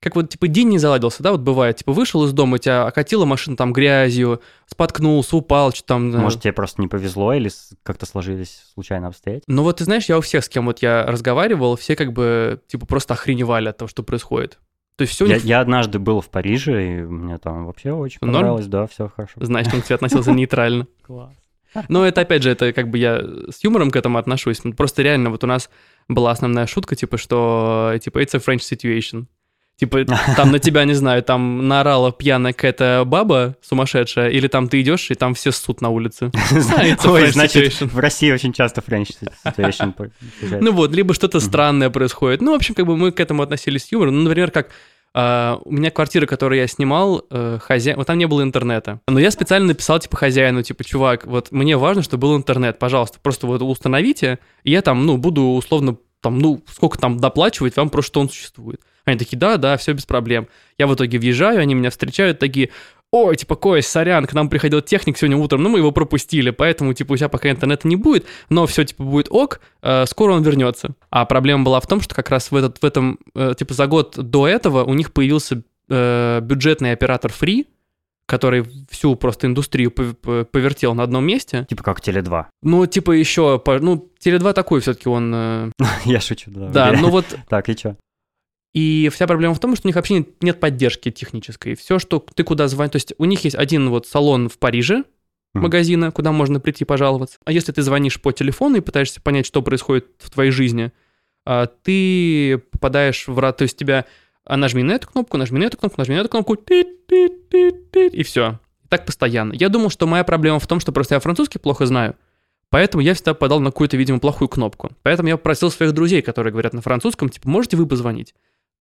Speaker 2: как вот, типа, день не заладился, да, вот бывает, типа, вышел из дома, тебя окатила машина там грязью, споткнулся, упал, что там...
Speaker 1: Может, тебе просто не повезло или как-то сложились случайно обстоятельства?
Speaker 2: Ну вот, ты знаешь, я у всех, с кем вот я разговаривал, все как бы, типа, просто охреневали от того, что происходит. То есть все
Speaker 1: я, них... я однажды был в Париже, и мне там вообще очень Норм? понравилось, да, все хорошо.
Speaker 2: Значит, он к тебе относился (laughs) нейтрально. Класс. Но это, опять же, это как бы я с юмором к этому отношусь. Просто реально вот у нас была основная шутка, типа, что, типа, it's a French situation. Типа, там на тебя, не знаю, там наорала пьяная какая-то баба сумасшедшая, или там ты идешь, и там все ссут на улице. (laughs)
Speaker 1: Ой, значит, в России очень часто French situation
Speaker 2: Ну вот, либо что-то странное происходит. Ну, в общем, как бы мы к этому относились с юмором. Ну, например, как, э, у меня квартира, которую я снимал, э, хозяин, вот там не было интернета. Но я специально написал, типа, хозяину, типа, чувак, вот мне важно, чтобы был интернет, пожалуйста, просто вот установите, и я там, ну, буду условно, там, ну, сколько там доплачивать вам, просто что он существует. Они такие, да, да, все без проблем. Я в итоге въезжаю, они меня встречают, такие, ой, типа, Кость, сорян, к нам приходил техник сегодня утром, но мы его пропустили, поэтому, типа, у тебя пока интернета не будет, но все, типа, будет ок, э, скоро он вернется. А проблема была в том, что как раз в, этот, в этом, э, типа, за год до этого у них появился э, бюджетный оператор Free, который всю просто индустрию повертел на одном месте.
Speaker 1: Типа как Теле2.
Speaker 2: Ну, типа еще, ну, Теле2 такой все-таки он... (laughs)
Speaker 1: Я шучу, да.
Speaker 2: Да, ну вот...
Speaker 1: Так, и что?
Speaker 2: И вся проблема в том, что у них вообще нет, нет поддержки технической. Все, что ты куда звонишь, то есть у них есть один вот салон в Париже, магазина, куда можно прийти пожаловаться. А если ты звонишь по телефону и пытаешься понять, что происходит в твоей жизни, а, ты попадаешь в рад, то есть тебя а нажми на эту кнопку, нажми на эту кнопку, нажми на эту кнопку, и все. Так постоянно. Я думал, что моя проблема в том, что просто я французский плохо знаю, Поэтому я всегда подал на какую-то, видимо, плохую кнопку. Поэтому я попросил своих друзей, которые говорят на французском, типа, можете вы позвонить?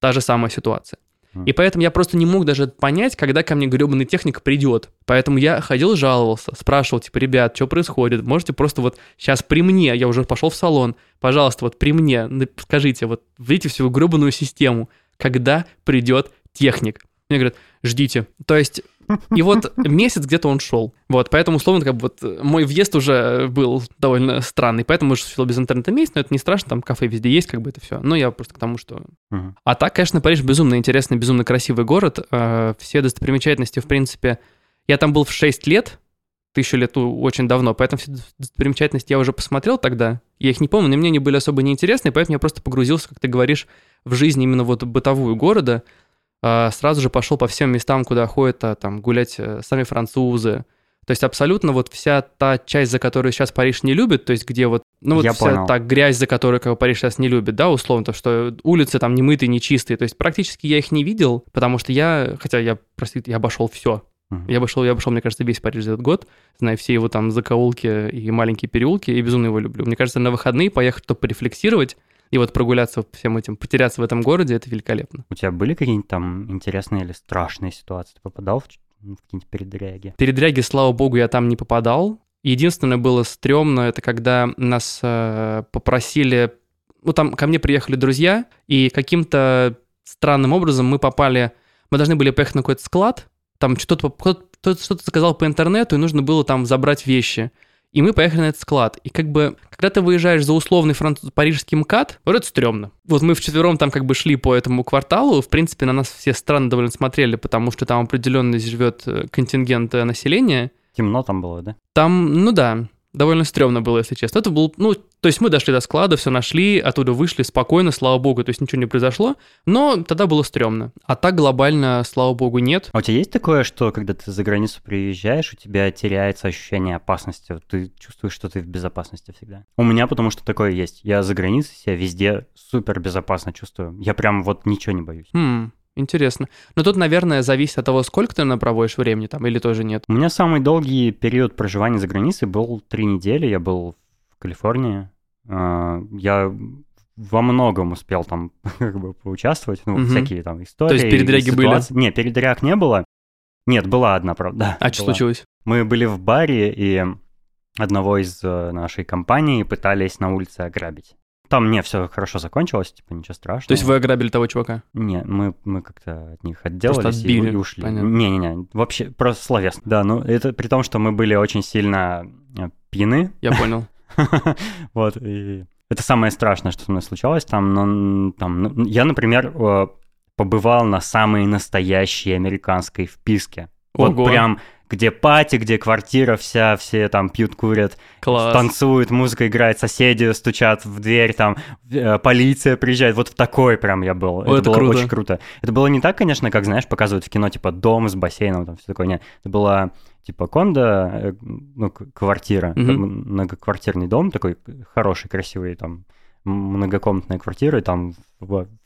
Speaker 2: Та же самая ситуация. И поэтому я просто не мог даже понять, когда ко мне гребаный техник придет. Поэтому я ходил, жаловался, спрашивал, типа, ребят, что происходит? Можете просто вот сейчас при мне, я уже пошел в салон, пожалуйста, вот при мне, скажите, вот видите всю гребаную систему, когда придет техник? Мне говорят, ждите. То есть и вот месяц где-то он шел. Вот, поэтому, условно, как бы вот мой въезд уже был довольно странный, поэтому уже сидел без интернета месяц, но это не страшно, там кафе везде есть, как бы это все. Но я просто к тому, что... Uh-huh. А так, конечно, Париж безумно интересный, безумно красивый город. Э, все достопримечательности, в принципе... Я там был в 6 лет, тысячу лет ну, очень давно, поэтому все достопримечательности я уже посмотрел тогда. Я их не помню, но мне они были особо неинтересны, поэтому я просто погрузился, как ты говоришь, в жизнь именно вот бытовую города. Э, сразу же пошел по всем местам, куда ходят а, там гулять э, сами французы. То есть абсолютно вот вся та часть, за которую сейчас Париж не любит, то есть где вот, ну вот
Speaker 1: Я
Speaker 2: вся
Speaker 1: понял.
Speaker 2: та грязь, за которую как бы, Париж сейчас не любит, да, условно, то, что улицы там не мытые, не чистые, то есть практически я их не видел, потому что я, хотя я, простите, я обошел все. Я обошел, я обошел, мне кажется, весь Париж за этот год, знаю все его там закоулки и маленькие переулки, и безумно его люблю. Мне кажется, на выходные поехать, чтобы порефлексировать, и вот прогуляться всем этим, потеряться в этом городе, это великолепно.
Speaker 1: У тебя были какие-нибудь там интересные или страшные ситуации? Ты попадал в, ч- в какие-нибудь передряги?
Speaker 2: Передряги, слава богу, я там не попадал. Единственное было стрёмно, это когда нас э, попросили... Ну, там ко мне приехали друзья, и каким-то странным образом мы попали... Мы должны были поехать на какой-то склад, там что-то кто-то что-то заказал по интернету, и нужно было там забрать вещи. И мы поехали на этот склад. И как бы, когда ты выезжаешь за условный француз, парижский МКАД, вот это стрёмно. Вот мы вчетвером там как бы шли по этому кварталу, в принципе, на нас все странно довольно смотрели, потому что там определенно живет э, контингент э, населения.
Speaker 1: Темно там было, да?
Speaker 2: Там, ну да, довольно стрёмно было, если честно. Это был, ну, то есть мы дошли до склада, все нашли, оттуда вышли спокойно, слава богу, то есть ничего не произошло, но тогда было стрёмно. А так глобально, слава богу, нет.
Speaker 1: А у тебя есть такое, что когда ты за границу приезжаешь, у тебя теряется ощущение опасности? Ты чувствуешь, что ты в безопасности всегда? У меня потому что такое есть. Я за границей себя везде супер безопасно чувствую. Я прям вот ничего не боюсь.
Speaker 2: Хм, интересно. Но тут, наверное, зависит от того, сколько ты проводишь времени там, или тоже нет.
Speaker 1: У меня самый долгий период проживания за границей был три недели. Я был в Калифорнии. А, Я во многом успел там (laughs) как бы поучаствовать, ну,
Speaker 2: Мгм.
Speaker 1: всякие там истории.
Speaker 2: есть передряги были?
Speaker 1: ситуации. Не, передряг не было. Нет, была одна, правда.
Speaker 2: А (laughs) что
Speaker 1: была.
Speaker 2: случилось?
Speaker 1: Мы были в баре, и одного из э, нашей компании пытались на улице ограбить. Там не все хорошо закончилось, типа ничего страшного.
Speaker 2: То есть вы ограбили того чувака?
Speaker 1: Не, мы, мы как-то от них отделались
Speaker 2: отбили,
Speaker 1: и ушли. Не-не-не, вообще просто словесно. Да, ну это при том, что мы были очень сильно э, пьяны.
Speaker 2: Я понял. (laughs)
Speaker 1: Вот, и это самое страшное, что со мной случалось там. Но м, там, ну, я, например, э, побывал на самой настоящей американской вписке.
Speaker 2: Ого.
Speaker 1: Вот прям где пати, где квартира вся, все там пьют, курят,
Speaker 2: Класс.
Speaker 1: танцуют, музыка играет, соседи стучат в дверь, там э, полиция приезжает. Вот в такой прям я был.
Speaker 2: О, это
Speaker 1: было
Speaker 2: круто.
Speaker 1: очень круто. Это было не так, конечно, как, знаешь, показывают в кино, типа дом с бассейном, там все такое. Нет, это была типа кондо, э, ну, квартира, бы многоквартирный дом, такой хороший, красивый, там многокомнатная квартира, и там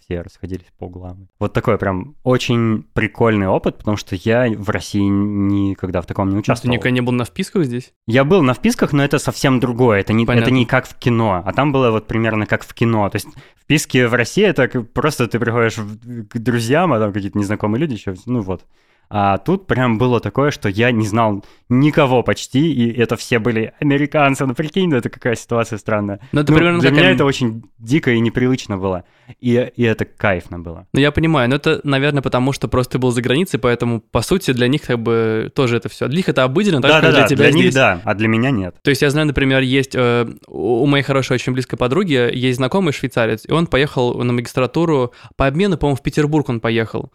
Speaker 1: все расходились по углам. Вот такой прям очень прикольный опыт, потому что я в России никогда в таком не
Speaker 2: Ты
Speaker 1: участвовал.
Speaker 2: никогда не был на вписках здесь?
Speaker 1: Я был на вписках, но это совсем другое. Это не, это
Speaker 2: Понятно.
Speaker 1: не как в кино. А там было вот примерно как в кино. То есть вписки в России это просто ты приходишь к друзьям, а там какие-то незнакомые люди еще. Ну вот. А тут прям было такое, что я не знал никого почти, и это все были американцы. Ну прикинь, ну это какая ситуация странная.
Speaker 2: Ну, это
Speaker 1: Ну,
Speaker 2: примерно
Speaker 1: для
Speaker 2: как
Speaker 1: меня это очень дико и непривычно было. И, и это кайфно было.
Speaker 2: Ну, я понимаю, но это, наверное, потому что просто ты был за границей, поэтому, по сути, для них как бы тоже это все. Для них это обыденно, так как
Speaker 1: Да-да-да,
Speaker 2: для тебя
Speaker 1: для них
Speaker 2: здесь.
Speaker 1: да, а для меня нет.
Speaker 2: То есть я знаю, например, есть э, у моей хорошей, очень близкой подруги есть знакомый швейцарец, и он поехал на магистратуру по обмену, по-моему, в Петербург он поехал.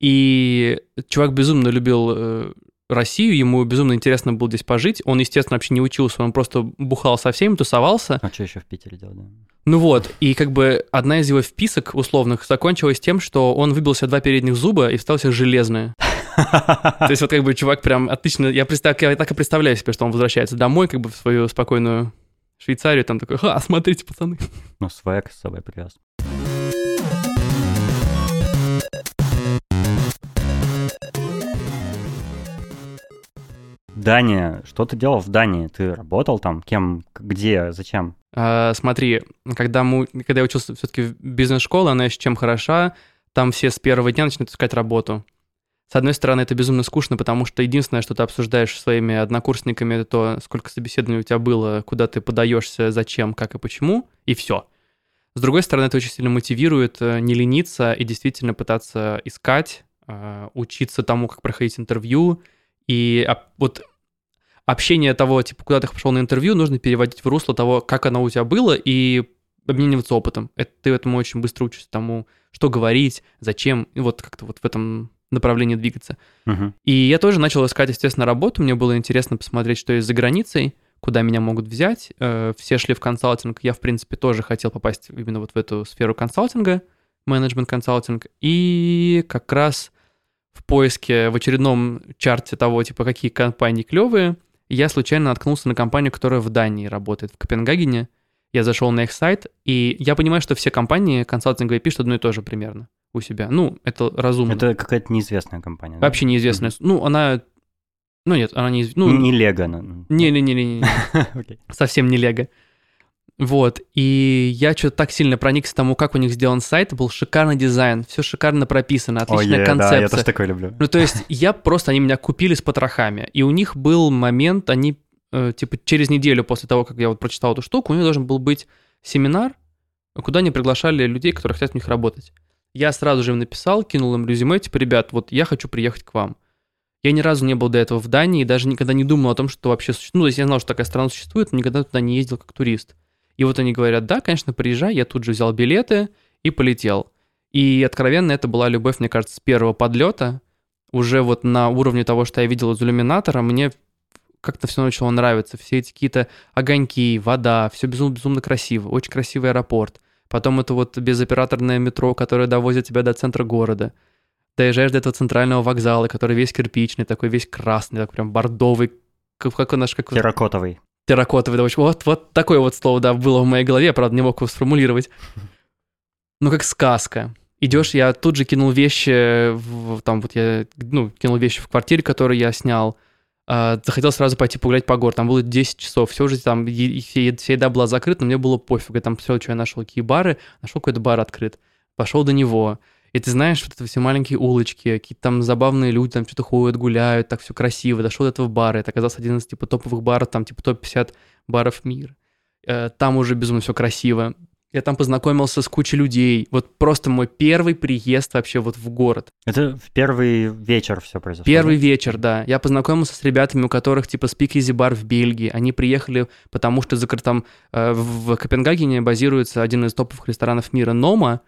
Speaker 2: И чувак безумно любил э, Россию, ему безумно интересно было здесь пожить. Он, естественно, вообще не учился, он просто бухал со всеми, тусовался.
Speaker 1: А что еще в Питере делать? да?
Speaker 2: Ну вот, и как бы одна из его вписок условных закончилась тем, что он выбил себе два передних зуба и встал себе железные. То есть вот как бы чувак прям отлично... Я, представ- я так и представляю себе, что он возвращается домой, как бы в свою спокойную Швейцарию, там такой, ха, смотрите, пацаны.
Speaker 1: Ну, свек с собой привез. Дания. Что ты делал в Дании? Ты работал там? Кем? Где? Зачем?
Speaker 2: А, смотри, когда, мы, когда я учился все-таки в бизнес-школе, она еще чем хороша, там все с первого дня начинают искать работу. С одной стороны, это безумно скучно, потому что единственное, что ты обсуждаешь со своими однокурсниками, это то, сколько собеседований у тебя было, куда ты подаешься, зачем, как и почему, и все. С другой стороны, это очень сильно мотивирует э, не лениться и действительно пытаться искать, э, учиться тому, как проходить интервью. И об- вот общение того, типа, куда ты пошел на интервью, нужно переводить в русло того, как оно у тебя было, и обмениваться опытом. Это, ты этому очень быстро учишься тому, что говорить, зачем, и вот как-то вот в этом направлении двигаться.
Speaker 1: Мгм.
Speaker 2: И я тоже начал искать, естественно, работу. Мне было интересно посмотреть, что есть за границей, куда меня могут взять. Э, Все шли в консалтинг. Я, в принципе, тоже хотел попасть именно вот в эту сферу консалтинга. менеджмент консалтинг, и как раз в поиске в очередном чарте того, типа, какие компании клевые, я случайно наткнулся на компанию, которая в Дании работает, в Копенгагене. Я зашел на их сайт, и я понимаю, что все компании консалтинговые пишут одно и то же примерно у себя. Ну, это разумно.
Speaker 1: Это какая-то неизвестная компания.
Speaker 2: Вообще да? неизвестная. Mm-hmm. Ну, она... Ну, нет, она не... Ну,
Speaker 1: не Лего. Ну,
Speaker 2: Не-не-не. (laughs) Совсем не Лего. Вот, и я что-то так сильно проникся тому, как у них сделан сайт, был шикарный дизайн, все шикарно прописано, отличная Ой, концепция. Да,
Speaker 1: я тоже такое люблю.
Speaker 2: Ну, то есть я просто, они меня купили с потрохами, и у них был момент, они, э, типа, через неделю после того, как я вот прочитал эту штуку, у них должен был быть семинар, куда они приглашали людей, которые хотят в них работать. Я сразу же им написал, кинул им резюме, типа, ребят, вот я хочу приехать к вам. Я ни разу не был до этого в Дании, даже никогда не думал о том, что вообще существует. Ну, то есть я знал, что такая страна существует, но никогда туда не ездил как турист. И вот они говорят, да, конечно, приезжай, я тут же взял билеты и полетел. И откровенно это была любовь, мне кажется, с первого подлета. Уже вот на уровне того, что я видел из иллюминатора, мне как-то все начало нравиться. Все эти какие-то огоньки, вода, все безумно, безумно красиво. Очень красивый аэропорт. Потом это вот безоператорное метро, которое довозит тебя до центра города. Доезжаешь до этого центрального вокзала, который весь кирпичный, такой весь красный, такой прям бордовый, как, как наш... Как...
Speaker 1: Терракотовый
Speaker 2: терракотовый, да, вот, вот такое вот слово, да, было в моей голове, правда, не мог его сформулировать. (laughs) Ну, как сказка. Идешь, я тут же кинул вещи, в, там вот я, ну, кинул вещи в квартире, которую я снял, э, захотел сразу пойти погулять по городу, там было 10 часов, все уже там, вся еда была закрыта, но мне было пофиг, я там все, что я нашел, какие бары, нашел какой-то бар открыт, пошел до него, и ты знаешь, вот это все маленькие улочки, какие-то там забавные люди, там что-то ходят, гуляют, так все красиво. Дошел до этого бара, это оказался один из типа топовых баров, там типа топ-50 баров мира. Э, там уже безумно все красиво. Я там познакомился с кучей людей. Вот просто мой первый приезд вообще вот в город.
Speaker 1: Это в первый вечер все произошло?
Speaker 2: Первый да? вечер, да. Я познакомился с ребятами, у которых типа Speakeasy бар в Бельгии. Они приехали, потому что там э, в Копенгагене базируется один из топовых ресторанов мира Нома,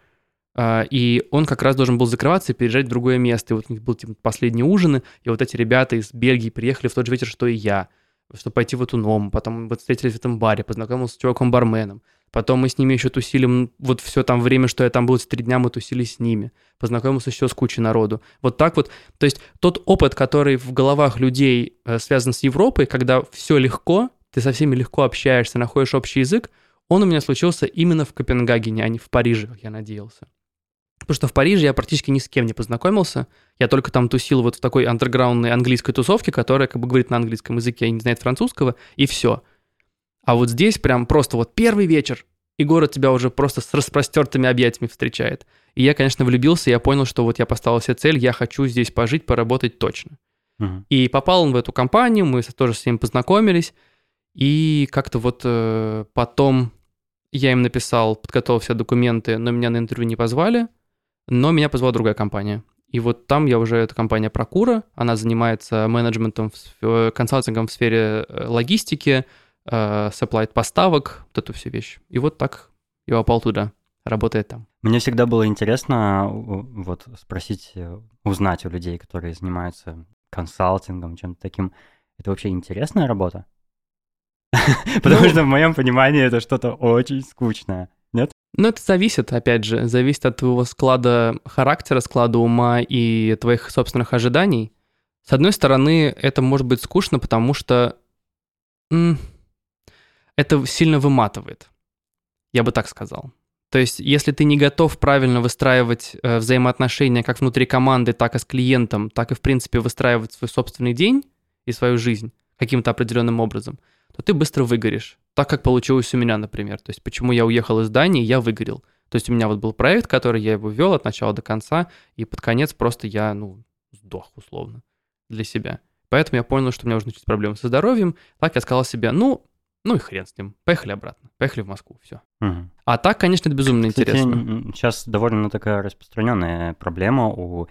Speaker 2: и он как раз должен был закрываться и переезжать в другое место. И вот у них был типа, последний ужин, и вот эти ребята из Бельгии приехали в тот же вечер, что и я, чтобы пойти в эту ному. Потом вот встретились в этом баре, познакомился с чуваком-барменом. Потом мы с ними еще тусили, вот все там время, что я там был, эти три дня мы тусили с ними. Познакомился еще с кучей народу. Вот так вот. То есть тот опыт, который в головах людей э, связан с Европой, когда все легко, ты со всеми легко общаешься, находишь общий язык, он у меня случился именно в Копенгагене, а не в Париже, как я надеялся. Потому что в Париже я практически ни с кем не познакомился. Я только там тусил вот в такой андерграундной английской тусовке, которая как бы говорит на английском языке, и не знает французского, и все. А вот здесь прям просто вот первый вечер, и город тебя уже просто с распростертыми объятиями встречает. И я, конечно, влюбился, я понял, что вот я поставил себе цель, я хочу здесь пожить, поработать точно. Uh-huh. И попал он в эту компанию, мы тоже с ним познакомились, и как-то вот э, потом я им написал, подготовил все документы, но меня на интервью не позвали, но меня позвала другая компания. И вот там я уже, это компания Прокура, она занимается менеджментом, э, консалтингом в сфере э, логистики, э, supply поставок, вот эту всю вещь. И вот так я попал туда, работает там.
Speaker 1: Мне всегда было интересно вот спросить, узнать у людей, которые занимаются консалтингом, чем-то таким. Это вообще интересная работа? (laughs) Потому ну что в моем понимании это что-то очень скучное. Нет?
Speaker 2: Ну, это зависит, опять же, зависит от твоего склада характера, склада ума и твоих собственных ожиданий. С одной стороны, это может быть скучно, потому что это сильно выматывает. Я бы так сказал. То есть, если ты не готов правильно выстраивать э, взаимоотношения как внутри команды, так и с клиентом, так и, в принципе, выстраивать свой собственный день и свою жизнь каким-то определенным образом, то ты быстро выгоришь. Так, как получилось у меня, например. То есть, почему я уехал из Дании, я выгорел. То есть, у меня вот был проект, который я его вел от начала до конца, и под конец просто я, ну, сдох условно для себя. Поэтому я понял, что у меня уже начались проблемы со здоровьем. Так я сказал себе, ну, ну и хрен с ним. Поехали обратно. Поехали в Москву. Все. Угу. А так, конечно, это безумно Кстати, интересно.
Speaker 1: Сейчас довольно такая распространенная проблема у,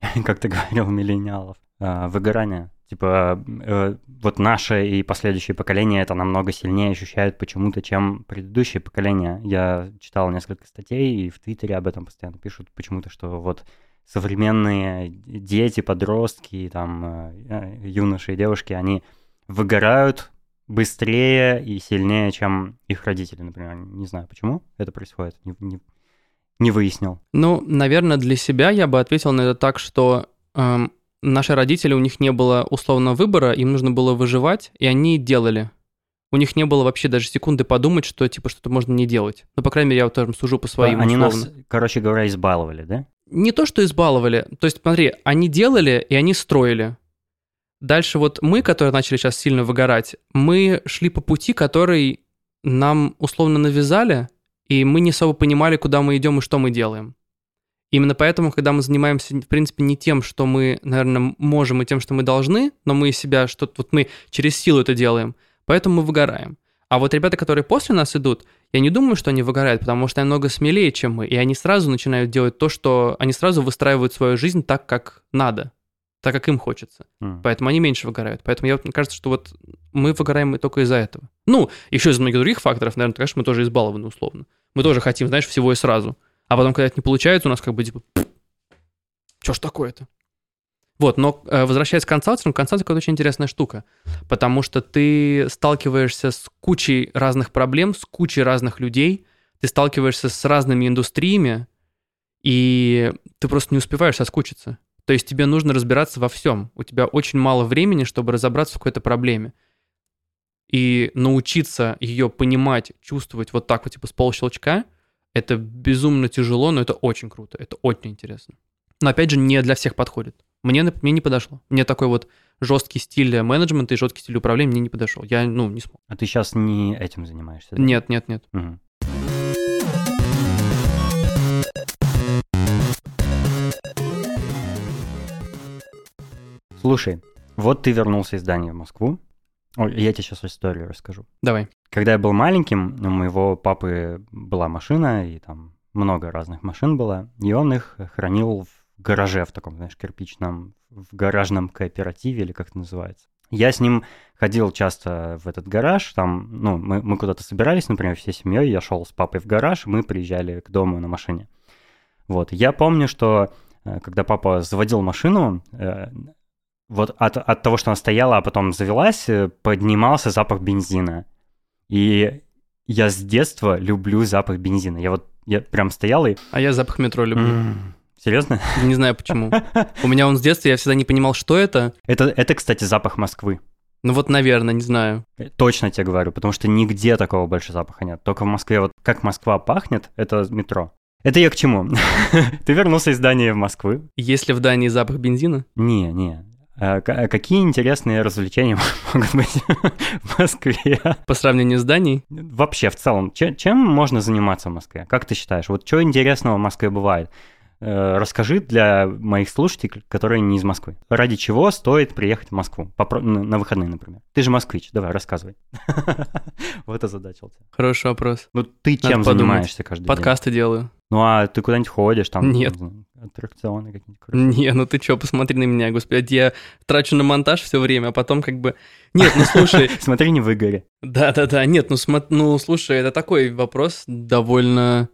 Speaker 1: (laughs) как ты говорил, миллениалов. А, выгорания. Типа, э, вот наше и последующие поколения это намного сильнее ощущают почему-то, чем предыдущие поколения. Я читал несколько статей, и в Твиттере об этом постоянно пишут почему-то, что вот современные дети, подростки, там, э, юноши и девушки, они выгорают быстрее и сильнее, чем их родители, например. Не знаю, почему это происходит. Не, не, Не выяснил.
Speaker 2: Ну, наверное, для себя я бы ответил на это так, что эм, наши родители, у них не было условного выбора, им нужно было выживать, и они делали. У них не было вообще даже секунды подумать, что типа что-то можно не делать. Ну, по крайней мере, я вот тоже сужу по своим
Speaker 1: Они
Speaker 2: условно.
Speaker 1: нас, короче говоря, избаловали, да?
Speaker 2: Не то, что избаловали. То есть, смотри, они делали, и они строили. Дальше вот мы, которые начали сейчас сильно выгорать, мы шли по пути, который нам условно навязали, и мы не особо понимали, куда мы идем и что мы делаем. Именно поэтому, когда мы занимаемся, в принципе, не тем, что мы, наверное, можем, и тем, что мы должны, но мы себя что-то, вот мы через силу это делаем, поэтому мы выгораем. А вот ребята, которые после нас идут, я не думаю, что они выгорают, потому что они много смелее, чем мы, и они сразу начинают делать то, что... Они сразу выстраивают свою жизнь так, как надо, так, как им хочется.
Speaker 1: М.
Speaker 2: Поэтому они меньше выгорают. Поэтому я, вот- мне кажется, что вот мы выгораем и только из-за этого. Ну, еще из многих других факторов, наверное, конечно, мы тоже избалованы условно. Мы тоже хотим, знаешь, всего и сразу. А потом, когда это не получается, у нас как бы типа, что ж такое-то? Вот, но э, возвращаясь к консалтингу, консалтинг это очень интересная штука, потому что ты сталкиваешься с кучей разных проблем, с кучей разных людей, ты сталкиваешься с разными индустриями, и ты просто не успеваешь соскучиться. То есть тебе нужно разбираться во всем. У тебя очень мало времени, чтобы разобраться в какой-то проблеме. И научиться ее понимать, чувствовать вот так вот, типа с полщелчка, это безумно тяжело, но это очень круто, это очень интересно. Но опять же, не для всех подходит. Мне, мне не подошло. Мне такой вот жесткий стиль менеджмента и жесткий стиль управления мне не подошел. Я, ну, не смог.
Speaker 1: А ты сейчас не этим занимаешься? да?
Speaker 2: Нет, нет, нет.
Speaker 1: Мгм. Слушай, вот ты вернулся из Дании в Москву. Ой, я тебе сейчас историю расскажу.
Speaker 2: Давай.
Speaker 1: Когда я был маленьким, у моего папы была машина, и там много разных машин было, и он их хранил в гараже, в таком, знаешь, кирпичном, в гаражном кооперативе, или как это называется. Я с ним ходил часто в этот гараж, там, ну, мы, мы куда-то собирались, например, всей семьей, я шел с папой в гараж, мы приезжали к дому на машине. Вот, я помню, что э, когда папа заводил машину, э, вот от, от того, что она стояла, а потом завелась, э, поднимался запах бензина. И я с детства люблю запах бензина. Я вот я прям стоял и...
Speaker 2: А я запах метро люблю.
Speaker 1: М, Серьезно?
Speaker 2: Не знаю почему. У меня он с детства, я всегда не понимал, что это.
Speaker 1: Это, это, кстати, запах Москвы.
Speaker 2: Ну вот, наверное, не знаю.
Speaker 1: Э, Точно тебе говорю, потому что нигде такого больше запаха нет. Только в Москве, вот как Москва пахнет, это метро. Это я к чему? (laughs) Ты вернулся из Дании в Москву?
Speaker 2: Есть ли в Дании запах бензина?
Speaker 1: Не, не. К- а какие интересные развлечения (laughs) могут быть в Москве?
Speaker 2: По сравнению с Данией?
Speaker 1: Вообще, в целом, че- чем можно заниматься в Москве? Как ты считаешь? Вот что интересного в Москве бывает? Э, Расскажи для моих слушателей, которые не из Москвы. Ради чего стоит приехать в Москву? Попро- на выходные, например. Ты же москвич, давай, рассказывай. (laughs) Вот озадачил тебя.
Speaker 2: Хороший вопрос.
Speaker 1: Ну, ты чем занимаешься каждый день?
Speaker 2: Подкасты делаю.
Speaker 1: Ну, а ты куда-нибудь ходишь, там,
Speaker 2: Нет.
Speaker 1: аттракционы какие-нибудь?
Speaker 2: Не, ну ты чё, посмотри на меня, господи, я трачу на монтаж все время, а потом как бы... Нет, ну слушай, (laughs)
Speaker 1: Смотри, не выгори.
Speaker 2: да-да-да, нет, ну, ну слушай, это такой вопрос довольно...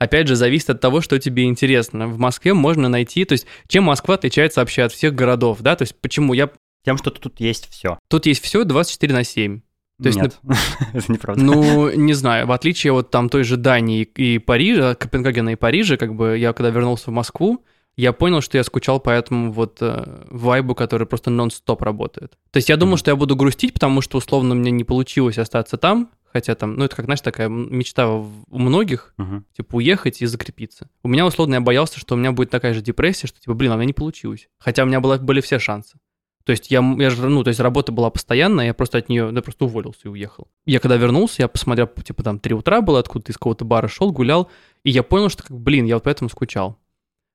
Speaker 2: Опять же, зависит от того, что тебе интересно. В Москве можно найти, то есть, чем Москва отличается вообще от всех городов, да, то есть, почему я...
Speaker 1: Тем, что тут есть все.
Speaker 2: Тут есть все 24 на 7. То есть,
Speaker 1: Нет, (laughs) это неправда.
Speaker 2: Ну, не знаю, в отличие от там той же Дании и Парижа, Копенгагена и Парижа, как бы я когда вернулся в Москву, я понял, что я скучал по этому вот э, вайбу, который просто нон-стоп работает. То есть я думал,
Speaker 1: Мгм.
Speaker 2: что я буду грустить, потому что условно мне не получилось остаться там, хотя там, ну это как, знаешь, такая мечта у многих,
Speaker 1: Мгм.
Speaker 2: типа уехать и закрепиться. У меня условно я боялся, что у меня будет такая же депрессия, что типа, блин, а у меня не получилось. Хотя у меня была, были все шансы. То есть я, я же, ну, то есть работа была постоянная, я просто от нее, да, просто уволился и уехал. Я когда вернулся, я посмотрел, типа там 3 утра было, откуда-то из какого-то бара шел, гулял, и я понял, что, как, блин, я вот поэтому скучал.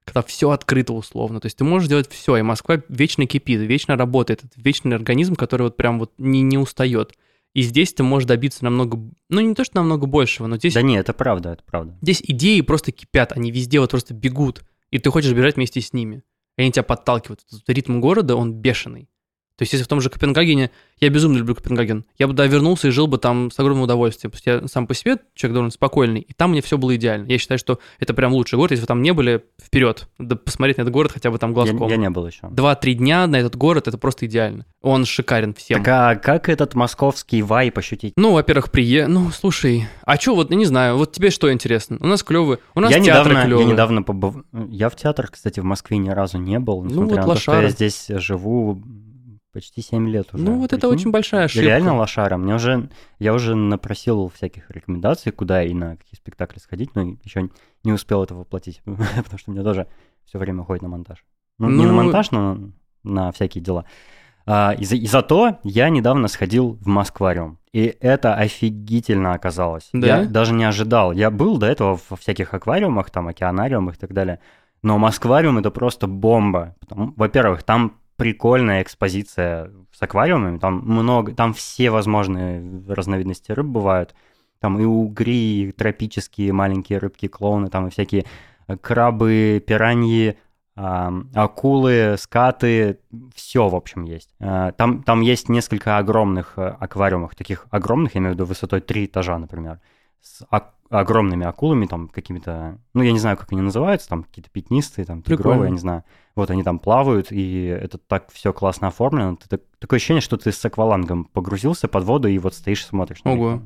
Speaker 2: Когда все открыто условно. То есть ты можешь делать все, и Москва вечно кипит, вечно работает. Это вечный организм, который вот прям вот не, не устает. И здесь ты можешь добиться намного, ну не то, что намного большего, но здесь
Speaker 1: Да не, это правда, это правда.
Speaker 2: Здесь идеи просто кипят, они везде вот просто бегут, и ты хочешь бежать вместе с ними. И они тебя подталкивают. Этот ритм города, он бешеный. То есть, если в том же Копенгагене, я безумно люблю Копенгаген, я бы туда вернулся и жил бы там с огромным удовольствием. Потому что я сам по себе человек довольно спокойный, и там мне все было идеально. Я считаю, что это прям лучший город. Если вы там не были, вперед, да посмотреть на этот город хотя бы там глазком.
Speaker 1: Я, я не был еще.
Speaker 2: Два-три дня на этот город, это просто идеально. Он шикарен всем.
Speaker 1: Так а как этот московский вайп ощутить?
Speaker 2: Ну, во-первых, прие... Ну, слушай, а что, вот, я не знаю, вот тебе что интересно? У нас клевый, у нас
Speaker 1: я
Speaker 2: театры
Speaker 1: недавно,
Speaker 2: клевые.
Speaker 1: Я недавно побыв... Я в театр, кстати, в Москве ни разу не был,
Speaker 2: Ну,
Speaker 1: несмотря
Speaker 2: вот
Speaker 1: на то, что я здесь живу почти 7 лет уже.
Speaker 2: Ну, вот это
Speaker 1: Прикинь?
Speaker 2: очень большая ошибка.
Speaker 1: Реально лошара. Мне уже, я уже напросил всяких рекомендаций, куда и на какие спектакли сходить, но еще не успел это воплотить, (laughs) потому что мне тоже все время уходит на монтаж. Ну, не на
Speaker 2: Ну,
Speaker 1: монтаж, но на всякие дела. А, и, за- и зато я недавно сходил в Москвариум. И это офигительно оказалось.
Speaker 2: Да?
Speaker 1: Я даже не ожидал. Я был до этого во всяких аквариумах, там, океанариумах и так далее. Но Москвариум это просто бомба. Во-первых, там прикольная экспозиция с аквариумами. Там много, там все возможные разновидности рыб бывают. Там и угри, и тропические маленькие рыбки, клоуны, там и всякие э, крабы, пираньи, акулы, скаты, все, в общем, есть. Э, Там, там есть несколько огромных э, аквариумов, таких огромных, я имею в виду высотой 3 этажа, например, с огромными акулами, там какими-то, ну, я не знаю, как они называются, там какие-то пятнистые, там тигровые,
Speaker 2: Прикольно.
Speaker 1: я не знаю. Вот они там плавают, и это так все классно оформлено. Ты так- такое ощущение, что ты с аквалангом погрузился под воду и вот стоишь, смотришь.
Speaker 2: Ого.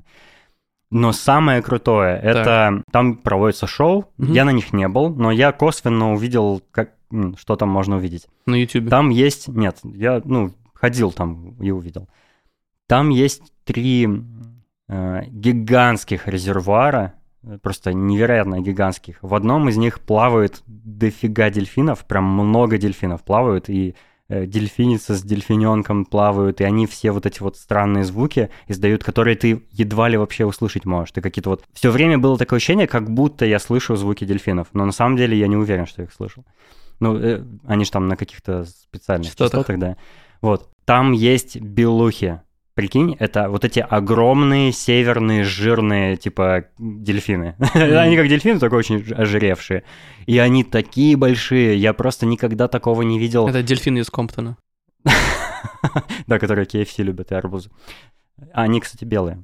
Speaker 1: Но самое крутое, это там проводится шоу.
Speaker 2: Мгм.
Speaker 1: Я на них не был, но я косвенно увидел, как, что там можно увидеть.
Speaker 2: На Ютубе.
Speaker 1: Там есть, нет, я, ну, ходил там и увидел. Там есть три гигантских резервуара, э, просто невероятно гигантских. В одном из них плавает дофига дельфинов, прям много дельфинов плавают, и э, дельфиница с дельфиненком плавают, и они все вот эти вот странные звуки издают, которые ты едва ли вообще услышать можешь. Ты какие-то вот... Все время было такое ощущение, как будто я слышу звуки дельфинов, но на самом деле я не уверен, что я их слышал. Ну, э, они же там на каких-то специальных
Speaker 2: Частотах.
Speaker 1: частотах, да. Вот. Там есть белухи. Прикинь, это вот эти огромные северные жирные, типа, дельфины. (laughs) Они как дельфины, только очень ожиревшие. И они такие большие, я просто никогда такого не видел.
Speaker 2: Это дельфины из Комптона. (laughs)
Speaker 1: Да, которые KFC любят и арбузы. Они, кстати, белые.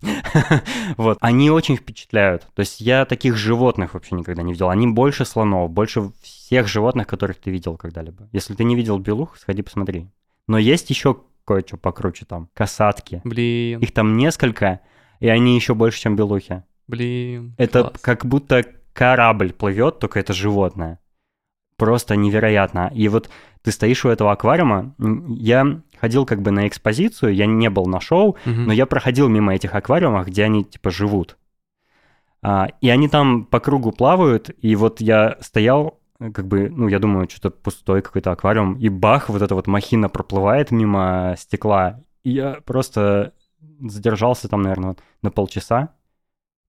Speaker 1: (laughs) Вот. Они очень впечатляют. То есть я таких животных вообще никогда не видел. Они больше слонов, больше всех животных, которых ты видел когда-либо. Если ты не видел белух, сходи посмотри. Но есть еще кое-что покруче там. Касатки.
Speaker 2: Блин,
Speaker 1: Их там несколько, и они еще больше, чем белухи.
Speaker 2: блин.
Speaker 1: Это
Speaker 2: класс.
Speaker 1: как будто корабль плывет, только это животное. Просто невероятно. И вот ты стоишь у этого аквариума. Я ходил как бы на экспозицию, я не был на шоу,
Speaker 2: Мгм.
Speaker 1: но я проходил мимо этих аквариумов, где они типа живут. А, и они там по кругу плавают, и вот я стоял, как бы, ну, я думаю, что-то пустой какой-то аквариум, и бах, вот эта вот махина проплывает мимо стекла, и я просто задержался там, наверное, на полчаса,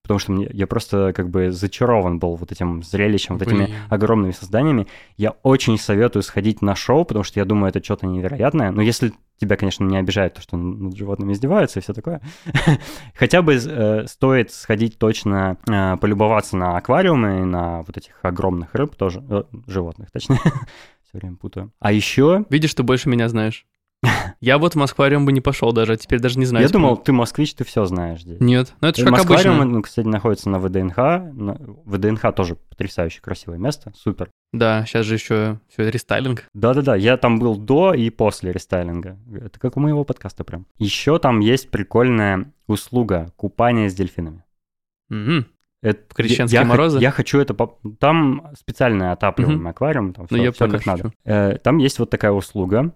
Speaker 1: потому что мне, я просто как бы зачарован был вот этим зрелищем, вот этими огромными созданиями. Я очень советую сходить на шоу, потому что я думаю, это что-то невероятное. Но если тебя, конечно, не обижает то, что над животными издеваются и все такое, (laughs) хотя бы э, стоит сходить точно, э, полюбоваться на аквариумы, на вот этих огромных рыб тоже, э, животных, точнее. (laughs) Все время путаю. А еще
Speaker 2: Видишь, ты больше меня знаешь. (laughs) Я вот в Москвариум бы не пошел даже, а теперь даже не знаю.
Speaker 1: я думал, ты москвич, ты все знаешь здесь.
Speaker 2: Нет, ну это же
Speaker 1: Э,
Speaker 2: как
Speaker 1: Москвариум,
Speaker 2: обычно.
Speaker 1: ну, кстати, находится на ВДНХ. На- ВДНХ тоже потрясающе красивое место, супер.
Speaker 2: Да, сейчас же еще все рестайлинг.
Speaker 1: Да-да-да, я там был до и после рестайлинга. Это как у моего подкаста прям. Еще там есть прикольная услуга купания с дельфинами.
Speaker 2: Мгм.
Speaker 1: Это,
Speaker 2: крещенские
Speaker 1: я,
Speaker 2: морозы?
Speaker 1: Я хочу это... Там специальный отапливаемый аквариум, там
Speaker 2: Ну,
Speaker 1: все,
Speaker 2: я понял,
Speaker 1: как надо. Э, Там есть вот такая услуга.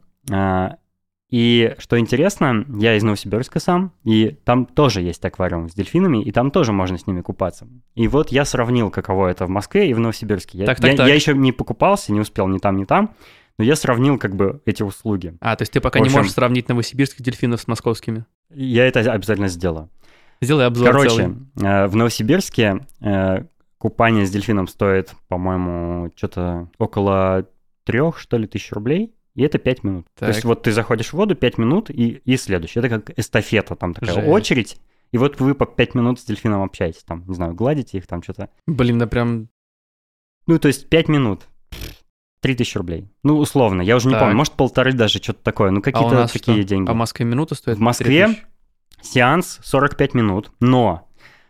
Speaker 1: И что интересно, я из Новосибирска сам, и там тоже есть аквариум с дельфинами, и там тоже можно с ними купаться. И вот я сравнил, каково это в Москве и в Новосибирске. Я,
Speaker 2: Так, так,
Speaker 1: я-
Speaker 2: так.
Speaker 1: я еще не покупался, не успел ни там, ни там, но я сравнил как бы эти услуги.
Speaker 2: А, то есть ты пока
Speaker 1: В
Speaker 2: не
Speaker 1: общем-
Speaker 2: можешь сравнить новосибирских дельфинов с московскими.
Speaker 1: Я это обязательно сделаю.
Speaker 2: Сделай обзор
Speaker 1: Короче,
Speaker 2: целый.
Speaker 1: э, в Новосибирске э, купание с дельфином стоит, по-моему, что-то около трех, что ли, тысяч рублей. И это 5 минут. То
Speaker 2: Так.
Speaker 1: есть вот ты заходишь в воду 5 минут и, и следующий. Это как эстафета, там такая
Speaker 2: Жесть.
Speaker 1: очередь. И вот вы по 5 минут с дельфином общаетесь, там, не знаю, гладите их, там что-то.
Speaker 2: Блин, да прям...
Speaker 1: Ну, то есть 5 минут. 3000 рублей. Ну, условно, я уже не
Speaker 2: Так.
Speaker 1: помню, может, полторы даже, что-то такое. Ну,
Speaker 2: А
Speaker 1: какие-то
Speaker 2: нас
Speaker 1: такие
Speaker 2: что?
Speaker 1: деньги.
Speaker 2: А в Москве минута стоит?
Speaker 1: В Москве
Speaker 2: 3000?
Speaker 1: Сеанс 45 минут, но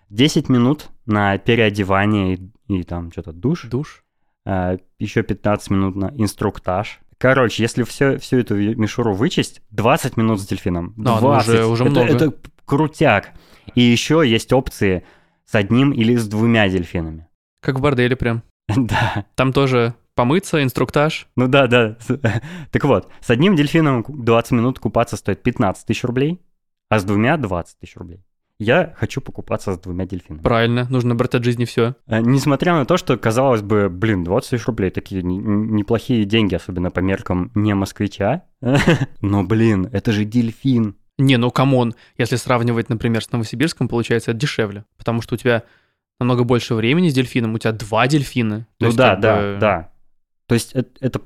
Speaker 1: 10 минут на переодевание и, и там что-то душ,
Speaker 2: Душ?
Speaker 1: а, еще 15 минут на инструктаж. Короче, если все, всю эту мишуру вычесть, 20 минут с дельфином.
Speaker 2: А, ну
Speaker 1: 20.
Speaker 2: уже- уже
Speaker 1: это,
Speaker 2: много.
Speaker 1: это крутяк. И еще есть опции с одним или с двумя дельфинами.
Speaker 2: Как в борделе прям. (laughs)
Speaker 1: Да.
Speaker 2: Там тоже помыться, инструктаж.
Speaker 1: Ну да, да. (laughs) Так вот, с одним дельфином 20 минут купаться стоит 15 тысяч рублей, а с двумя 20 тысяч рублей. Я хочу покупаться с двумя дельфинами.
Speaker 2: Правильно, нужно брать от жизни все.
Speaker 1: А, Несмотря на то, что, казалось бы, блин, 20 тысяч рублей, такие не- неплохие деньги, особенно по меркам не москвича. (laughs) Но, блин, это же дельфин.
Speaker 2: Не, ну come on, если сравнивать, например, с Новосибирском, получается это дешевле, потому что у тебя намного больше времени с дельфином, у тебя два дельфина.
Speaker 1: Ну да, да, да. То есть это, это-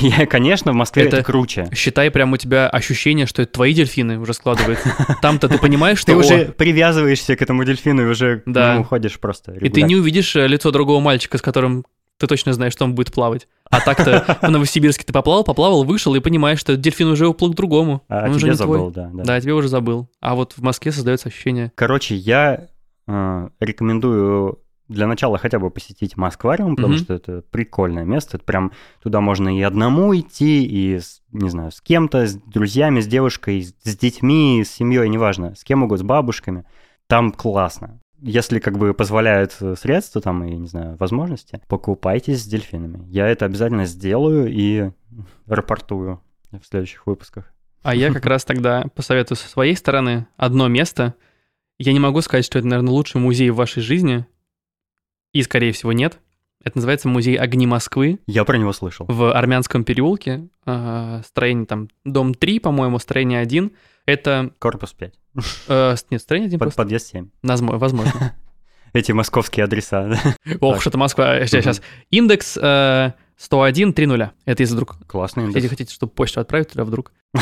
Speaker 1: я, конечно, в Москве это,
Speaker 2: Это-
Speaker 1: круче.
Speaker 2: Считай, прям у тебя ощущение, что это твои дельфины уже складывается. Там-то ты понимаешь, что...
Speaker 1: Ты уже привязываешься к этому дельфину и уже
Speaker 2: Да.
Speaker 1: к нему ходишь просто.
Speaker 2: И ты не увидишь э, лицо другого мальчика, с которым ты точно знаешь, что он будет плавать. А так-то в Новосибирске ты поплавал, поплавал, вышел и понимаешь, что дельфин уже уплыл к другому.
Speaker 1: А
Speaker 2: он уже
Speaker 1: тебе
Speaker 2: твой.
Speaker 1: забыл, да, да.
Speaker 2: Да, я тебе уже забыл. А вот в Москве создается ощущение.
Speaker 1: Короче, я э, рекомендую для начала хотя бы посетить Москвариум, потому
Speaker 2: Мгм.
Speaker 1: что это прикольное место. Это прям туда можно и одному идти, и, с- не знаю, с кем-то, с друзьями, с девушкой, с с детьми, с семьей, неважно, с кем угодно, с бабушками. Там классно. Если как бы позволяют э, средства там и, не знаю, возможности, покупайтесь с дельфинами. Я это обязательно сделаю и рапортую в следующих выпусках.
Speaker 2: А я как (laughs) раз тогда посоветую со своей стороны одно место. Я не могу сказать, что это, наверное, лучший музей в вашей жизни. И, скорее всего, нет. Это называется музей огни Москвы
Speaker 1: Я про него слышал.
Speaker 2: в Армянском переулке. А, Строение там, дом 3, по-моему, строение 1. Это...
Speaker 1: Корпус 5.
Speaker 2: э, нет, строение 1
Speaker 1: Под,
Speaker 2: просто.
Speaker 1: подъезд 7.
Speaker 2: Возможно. возможно. (laughs)
Speaker 1: Эти московские адреса. (laughs)
Speaker 2: Ох, что-то Москва. Сейчас, сейчас. Индекс э, 101 3.0. Это если вдруг...
Speaker 1: Классный
Speaker 2: Если
Speaker 1: индекс.
Speaker 2: хотите, чтобы почту отправить туда вдруг. (laughs)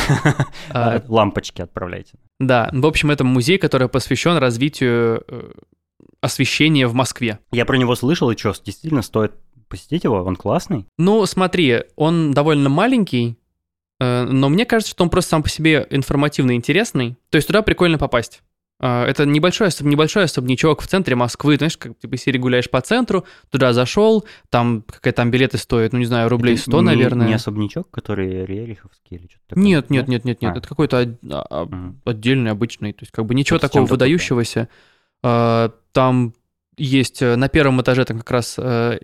Speaker 1: А, Лампочки отправляйте.
Speaker 2: Да, в общем, это музей, который посвящен развитию освещения в Москве.
Speaker 1: Я про него слышал, и что, действительно стоит посетить его? Он классный?
Speaker 2: Ну, смотри, он довольно маленький, э, но мне кажется, что он просто сам по себе информативно интересный. То есть туда прикольно попасть. Э, Это небольшой, небольшой особнячок в центре Москвы, знаешь, как ты если гуляешь по центру, туда зашел, там какая там билеты стоят, ну не знаю, рублей
Speaker 1: Это
Speaker 2: 100,
Speaker 1: не-
Speaker 2: наверное.
Speaker 1: Не особнячок, который Рериховский или что-то такое?
Speaker 2: Нет, нет, нет, нет, нет,
Speaker 1: А.
Speaker 2: это какой-то од- а- а- отдельный, обычный, то есть как бы ничего
Speaker 1: Это
Speaker 2: такого выдающегося. А, Там есть э, на первом этаже там как раз э,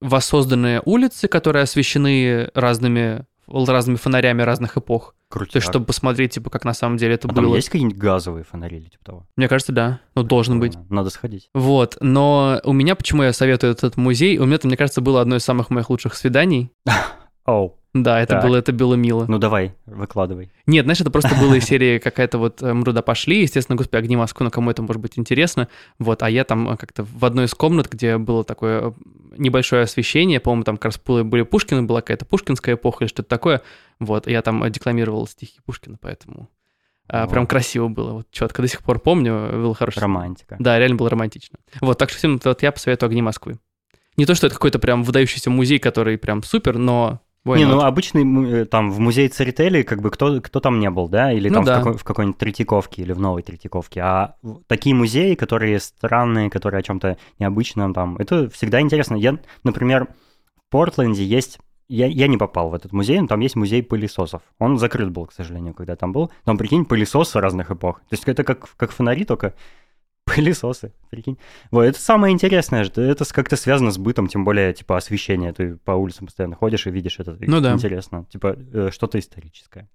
Speaker 2: воссозданные улицы, которые освещены разными разными фонарями разных эпох.
Speaker 1: Крутяк.
Speaker 2: То есть, чтобы посмотреть, типа, как на самом деле это
Speaker 1: А там
Speaker 2: было.
Speaker 1: есть какие-нибудь газовые фонари или типа того?
Speaker 2: Мне кажется, да. Ну, должен быть.
Speaker 1: Надо сходить.
Speaker 2: Вот. Но у меня, почему я советую этот музей, у меня это, мне кажется, было одно из самых моих лучших свиданий. (laughs)
Speaker 1: Оу,
Speaker 2: Да, это
Speaker 1: Так.
Speaker 2: было, это было мило.
Speaker 1: ну давай, выкладывай.
Speaker 2: Нет, знаешь, это просто было из (laughs) серии какая-то вот э, «Мы туда пошли», естественно, господи, «Огни Москвы», ну кому это может быть интересно, вот, а я там э, как-то в одной из комнат, где было такое э, небольшое освещение, по-моему, там как раз были, Пушкины, была какая-то пушкинская эпоха или что-то такое, вот, я там декламировал стихи Пушкина, поэтому а, прям красиво было, вот, четко, до сих пор помню, было хорошо.
Speaker 1: Романтика.
Speaker 2: Да, реально было романтично. Вот, так что всем вот я посоветую «Огни Москвы». Не то, что это какой-то прям выдающийся музей, который прям супер, но... why
Speaker 1: Не,
Speaker 2: not?
Speaker 1: ну обычный э, там в музее Церетели, как бы кто, кто там не был, да? Или
Speaker 2: Ну
Speaker 1: там в,
Speaker 2: да.
Speaker 1: какой- в какой-нибудь Третьяковке или в Новой Третьяковке. А в- такие музеи, которые странные, которые о чем-то необычном там, это всегда интересно. Я, например, в Портленде есть... Я, я не попал в этот музей, но там есть музей пылесосов. Он закрыт был, к сожалению, когда там был. Там, прикинь, пылесосы разных эпох. То есть это как, как фонари, только пылесосы, прикинь. Вот, это самое интересное, что это как-то связано с бытом, тем более, типа, освещение. Ты по улицам постоянно ходишь и видишь это.
Speaker 2: Ну да.
Speaker 1: Интересно. Типа, э, что-то историческое.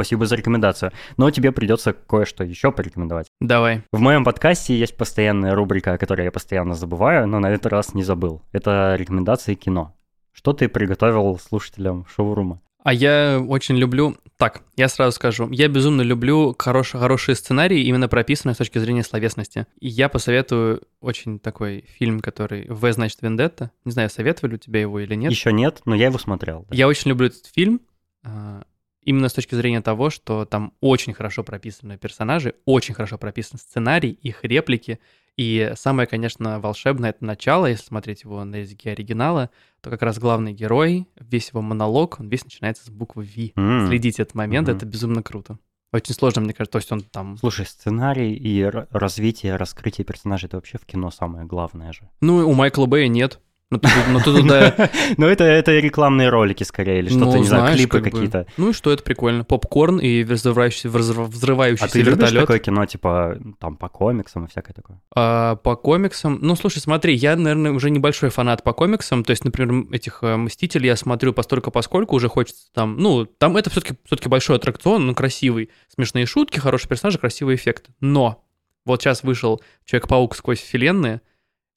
Speaker 1: Спасибо за рекомендацию. Но тебе придется кое-что еще порекомендовать.
Speaker 2: Давай.
Speaker 1: В моем подкасте есть постоянная рубрика, о которой я постоянно забываю, но на этот раз не забыл. Это рекомендации кино. Что ты приготовил слушателям шоурума?
Speaker 2: А я очень люблю... Так, я сразу скажу. Я безумно люблю хорош... хорошие сценарии, именно прописанные с точки зрения словесности. И я посоветую очень такой фильм, который «В, значит, Вендетта». Не знаю, советовали у тебя его или нет.
Speaker 1: Еще нет, но я его смотрел. да.
Speaker 2: Я очень люблю этот фильм. а, именно с точки зрения того, что там очень хорошо прописаны персонажи, очень хорошо прописан сценарий, их реплики, и самое, конечно, волшебное это начало, если смотреть его на языке оригинала, то как раз главный герой, весь его монолог, он весь начинается с буквы V.
Speaker 1: М.
Speaker 2: Следите этот момент,
Speaker 1: Мгм.
Speaker 2: это безумно круто. Очень сложно, мне кажется, то есть он там...
Speaker 1: Слушай, сценарий и развитие, раскрытие персонажей это вообще в кино самое главное же.
Speaker 2: Ну, у Майкла Бэя нет. Ну, ты, ну, ты туда... (laughs)
Speaker 1: Ну, это, это рекламные ролики скорее, или что-то,
Speaker 2: ну,
Speaker 1: не знаю,
Speaker 2: знаешь,
Speaker 1: клипы
Speaker 2: как бы.
Speaker 1: какие-то.
Speaker 2: Ну и что, это прикольно. Попкорн и взрывающийся, взрыв- взрывающийся
Speaker 1: А ты любишь
Speaker 2: вертолет.
Speaker 1: такое кино, типа, там, по комиксам и всякое такое?
Speaker 2: А, по комиксам, ну, слушай, смотри, я, наверное, уже небольшой фанат по комиксам, то есть, например, этих э, Мстителей я смотрю постольку поскольку уже хочется там, ну, там это все-таки все большой аттракцион, ну, красивый, смешные шутки, хорошие персонажи, красивый эффект. Но вот сейчас вышел Человек-паук сквозь вселенные,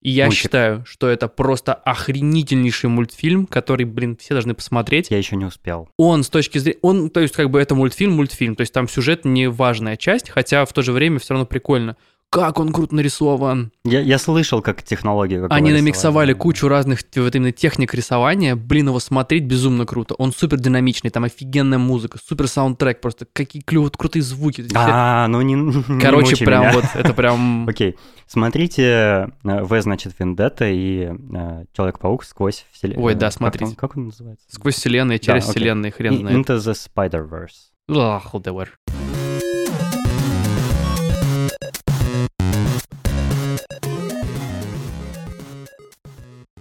Speaker 2: и я
Speaker 1: Мультик.
Speaker 2: считаю, что это просто охренительнейший мультфильм, который, блин, все должны посмотреть.
Speaker 1: Я еще не успел.
Speaker 2: Он с точки зрения... Он, то есть, как бы это мультфильм, мультфильм. То есть там сюжет не важная часть, хотя в то же время все равно прикольно. Как он круто нарисован.
Speaker 1: Я, я слышал, как технология... как
Speaker 2: Они намиксовали кучу разных вот именно техник рисования. Блин, его смотреть безумно круто. Он супер динамичный, там офигенная музыка, супер саундтрек, просто какие клевые, крутые звуки.
Speaker 1: А, ну не, (laughs) не
Speaker 2: Короче,
Speaker 1: мучай
Speaker 2: прям
Speaker 1: меня.
Speaker 2: вот, (laughs) это прям...
Speaker 1: Окей. Смотрите э, В, значит, Вендетта и э, Человек-паук сквозь вселенную.
Speaker 2: Ой, да, смотрите.
Speaker 1: Как он называется?
Speaker 2: Сквозь вселенные, через
Speaker 1: Да, окей.
Speaker 2: вселенные, хрен знает.
Speaker 1: Into the Spider-Verse.
Speaker 2: Ах, whatever.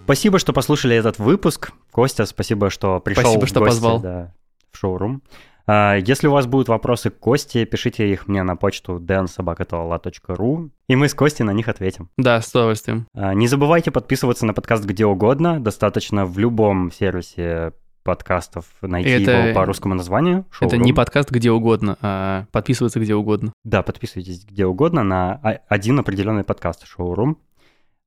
Speaker 1: Спасибо, что послушали этот выпуск. Костя, спасибо, что пришел
Speaker 2: Спасибо,
Speaker 1: в
Speaker 2: что
Speaker 1: гости,
Speaker 2: позвал.
Speaker 1: да, в шоурум. А, Если у вас будут вопросы к Косте, пишите их мне на почту dansobakatola.ru, и мы с Костей на них ответим.
Speaker 2: Да, с удовольствием.
Speaker 1: А, Не забывайте подписываться на подкаст где угодно. Достаточно в любом сервисе подкастов найти
Speaker 2: Это-
Speaker 1: его по русскому названию.
Speaker 2: Это
Speaker 1: Showroom.
Speaker 2: не подкаст где угодно, а подписываться где угодно.
Speaker 1: Да, подписывайтесь где угодно на один определенный подкаст Шоурум.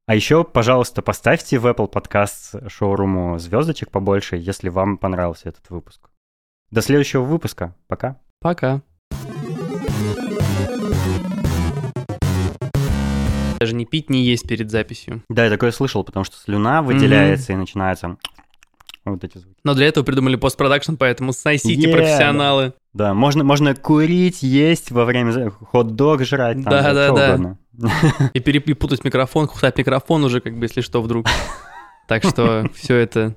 Speaker 1: А еще, пожалуйста, поставьте в Apple Podcast Шоуруму звездочек побольше, если вам понравился этот выпуск. До следующего выпуска. Пока.
Speaker 2: Пока. Даже не пить, не есть перед записью.
Speaker 1: Да, я такое слышал, потому что слюна выделяется и начинается вот эти звуки.
Speaker 2: Но для этого придумали постпродакшн, поэтому сносите
Speaker 1: Yeah.
Speaker 2: профессионалы.
Speaker 1: Да, можно, можно курить, есть во время хот-дог жрать, там,
Speaker 2: Да, да, да.
Speaker 1: угодно. (laughs)
Speaker 2: И перепутать микрофон, кусать микрофон уже, как бы, если что, вдруг. Так что все это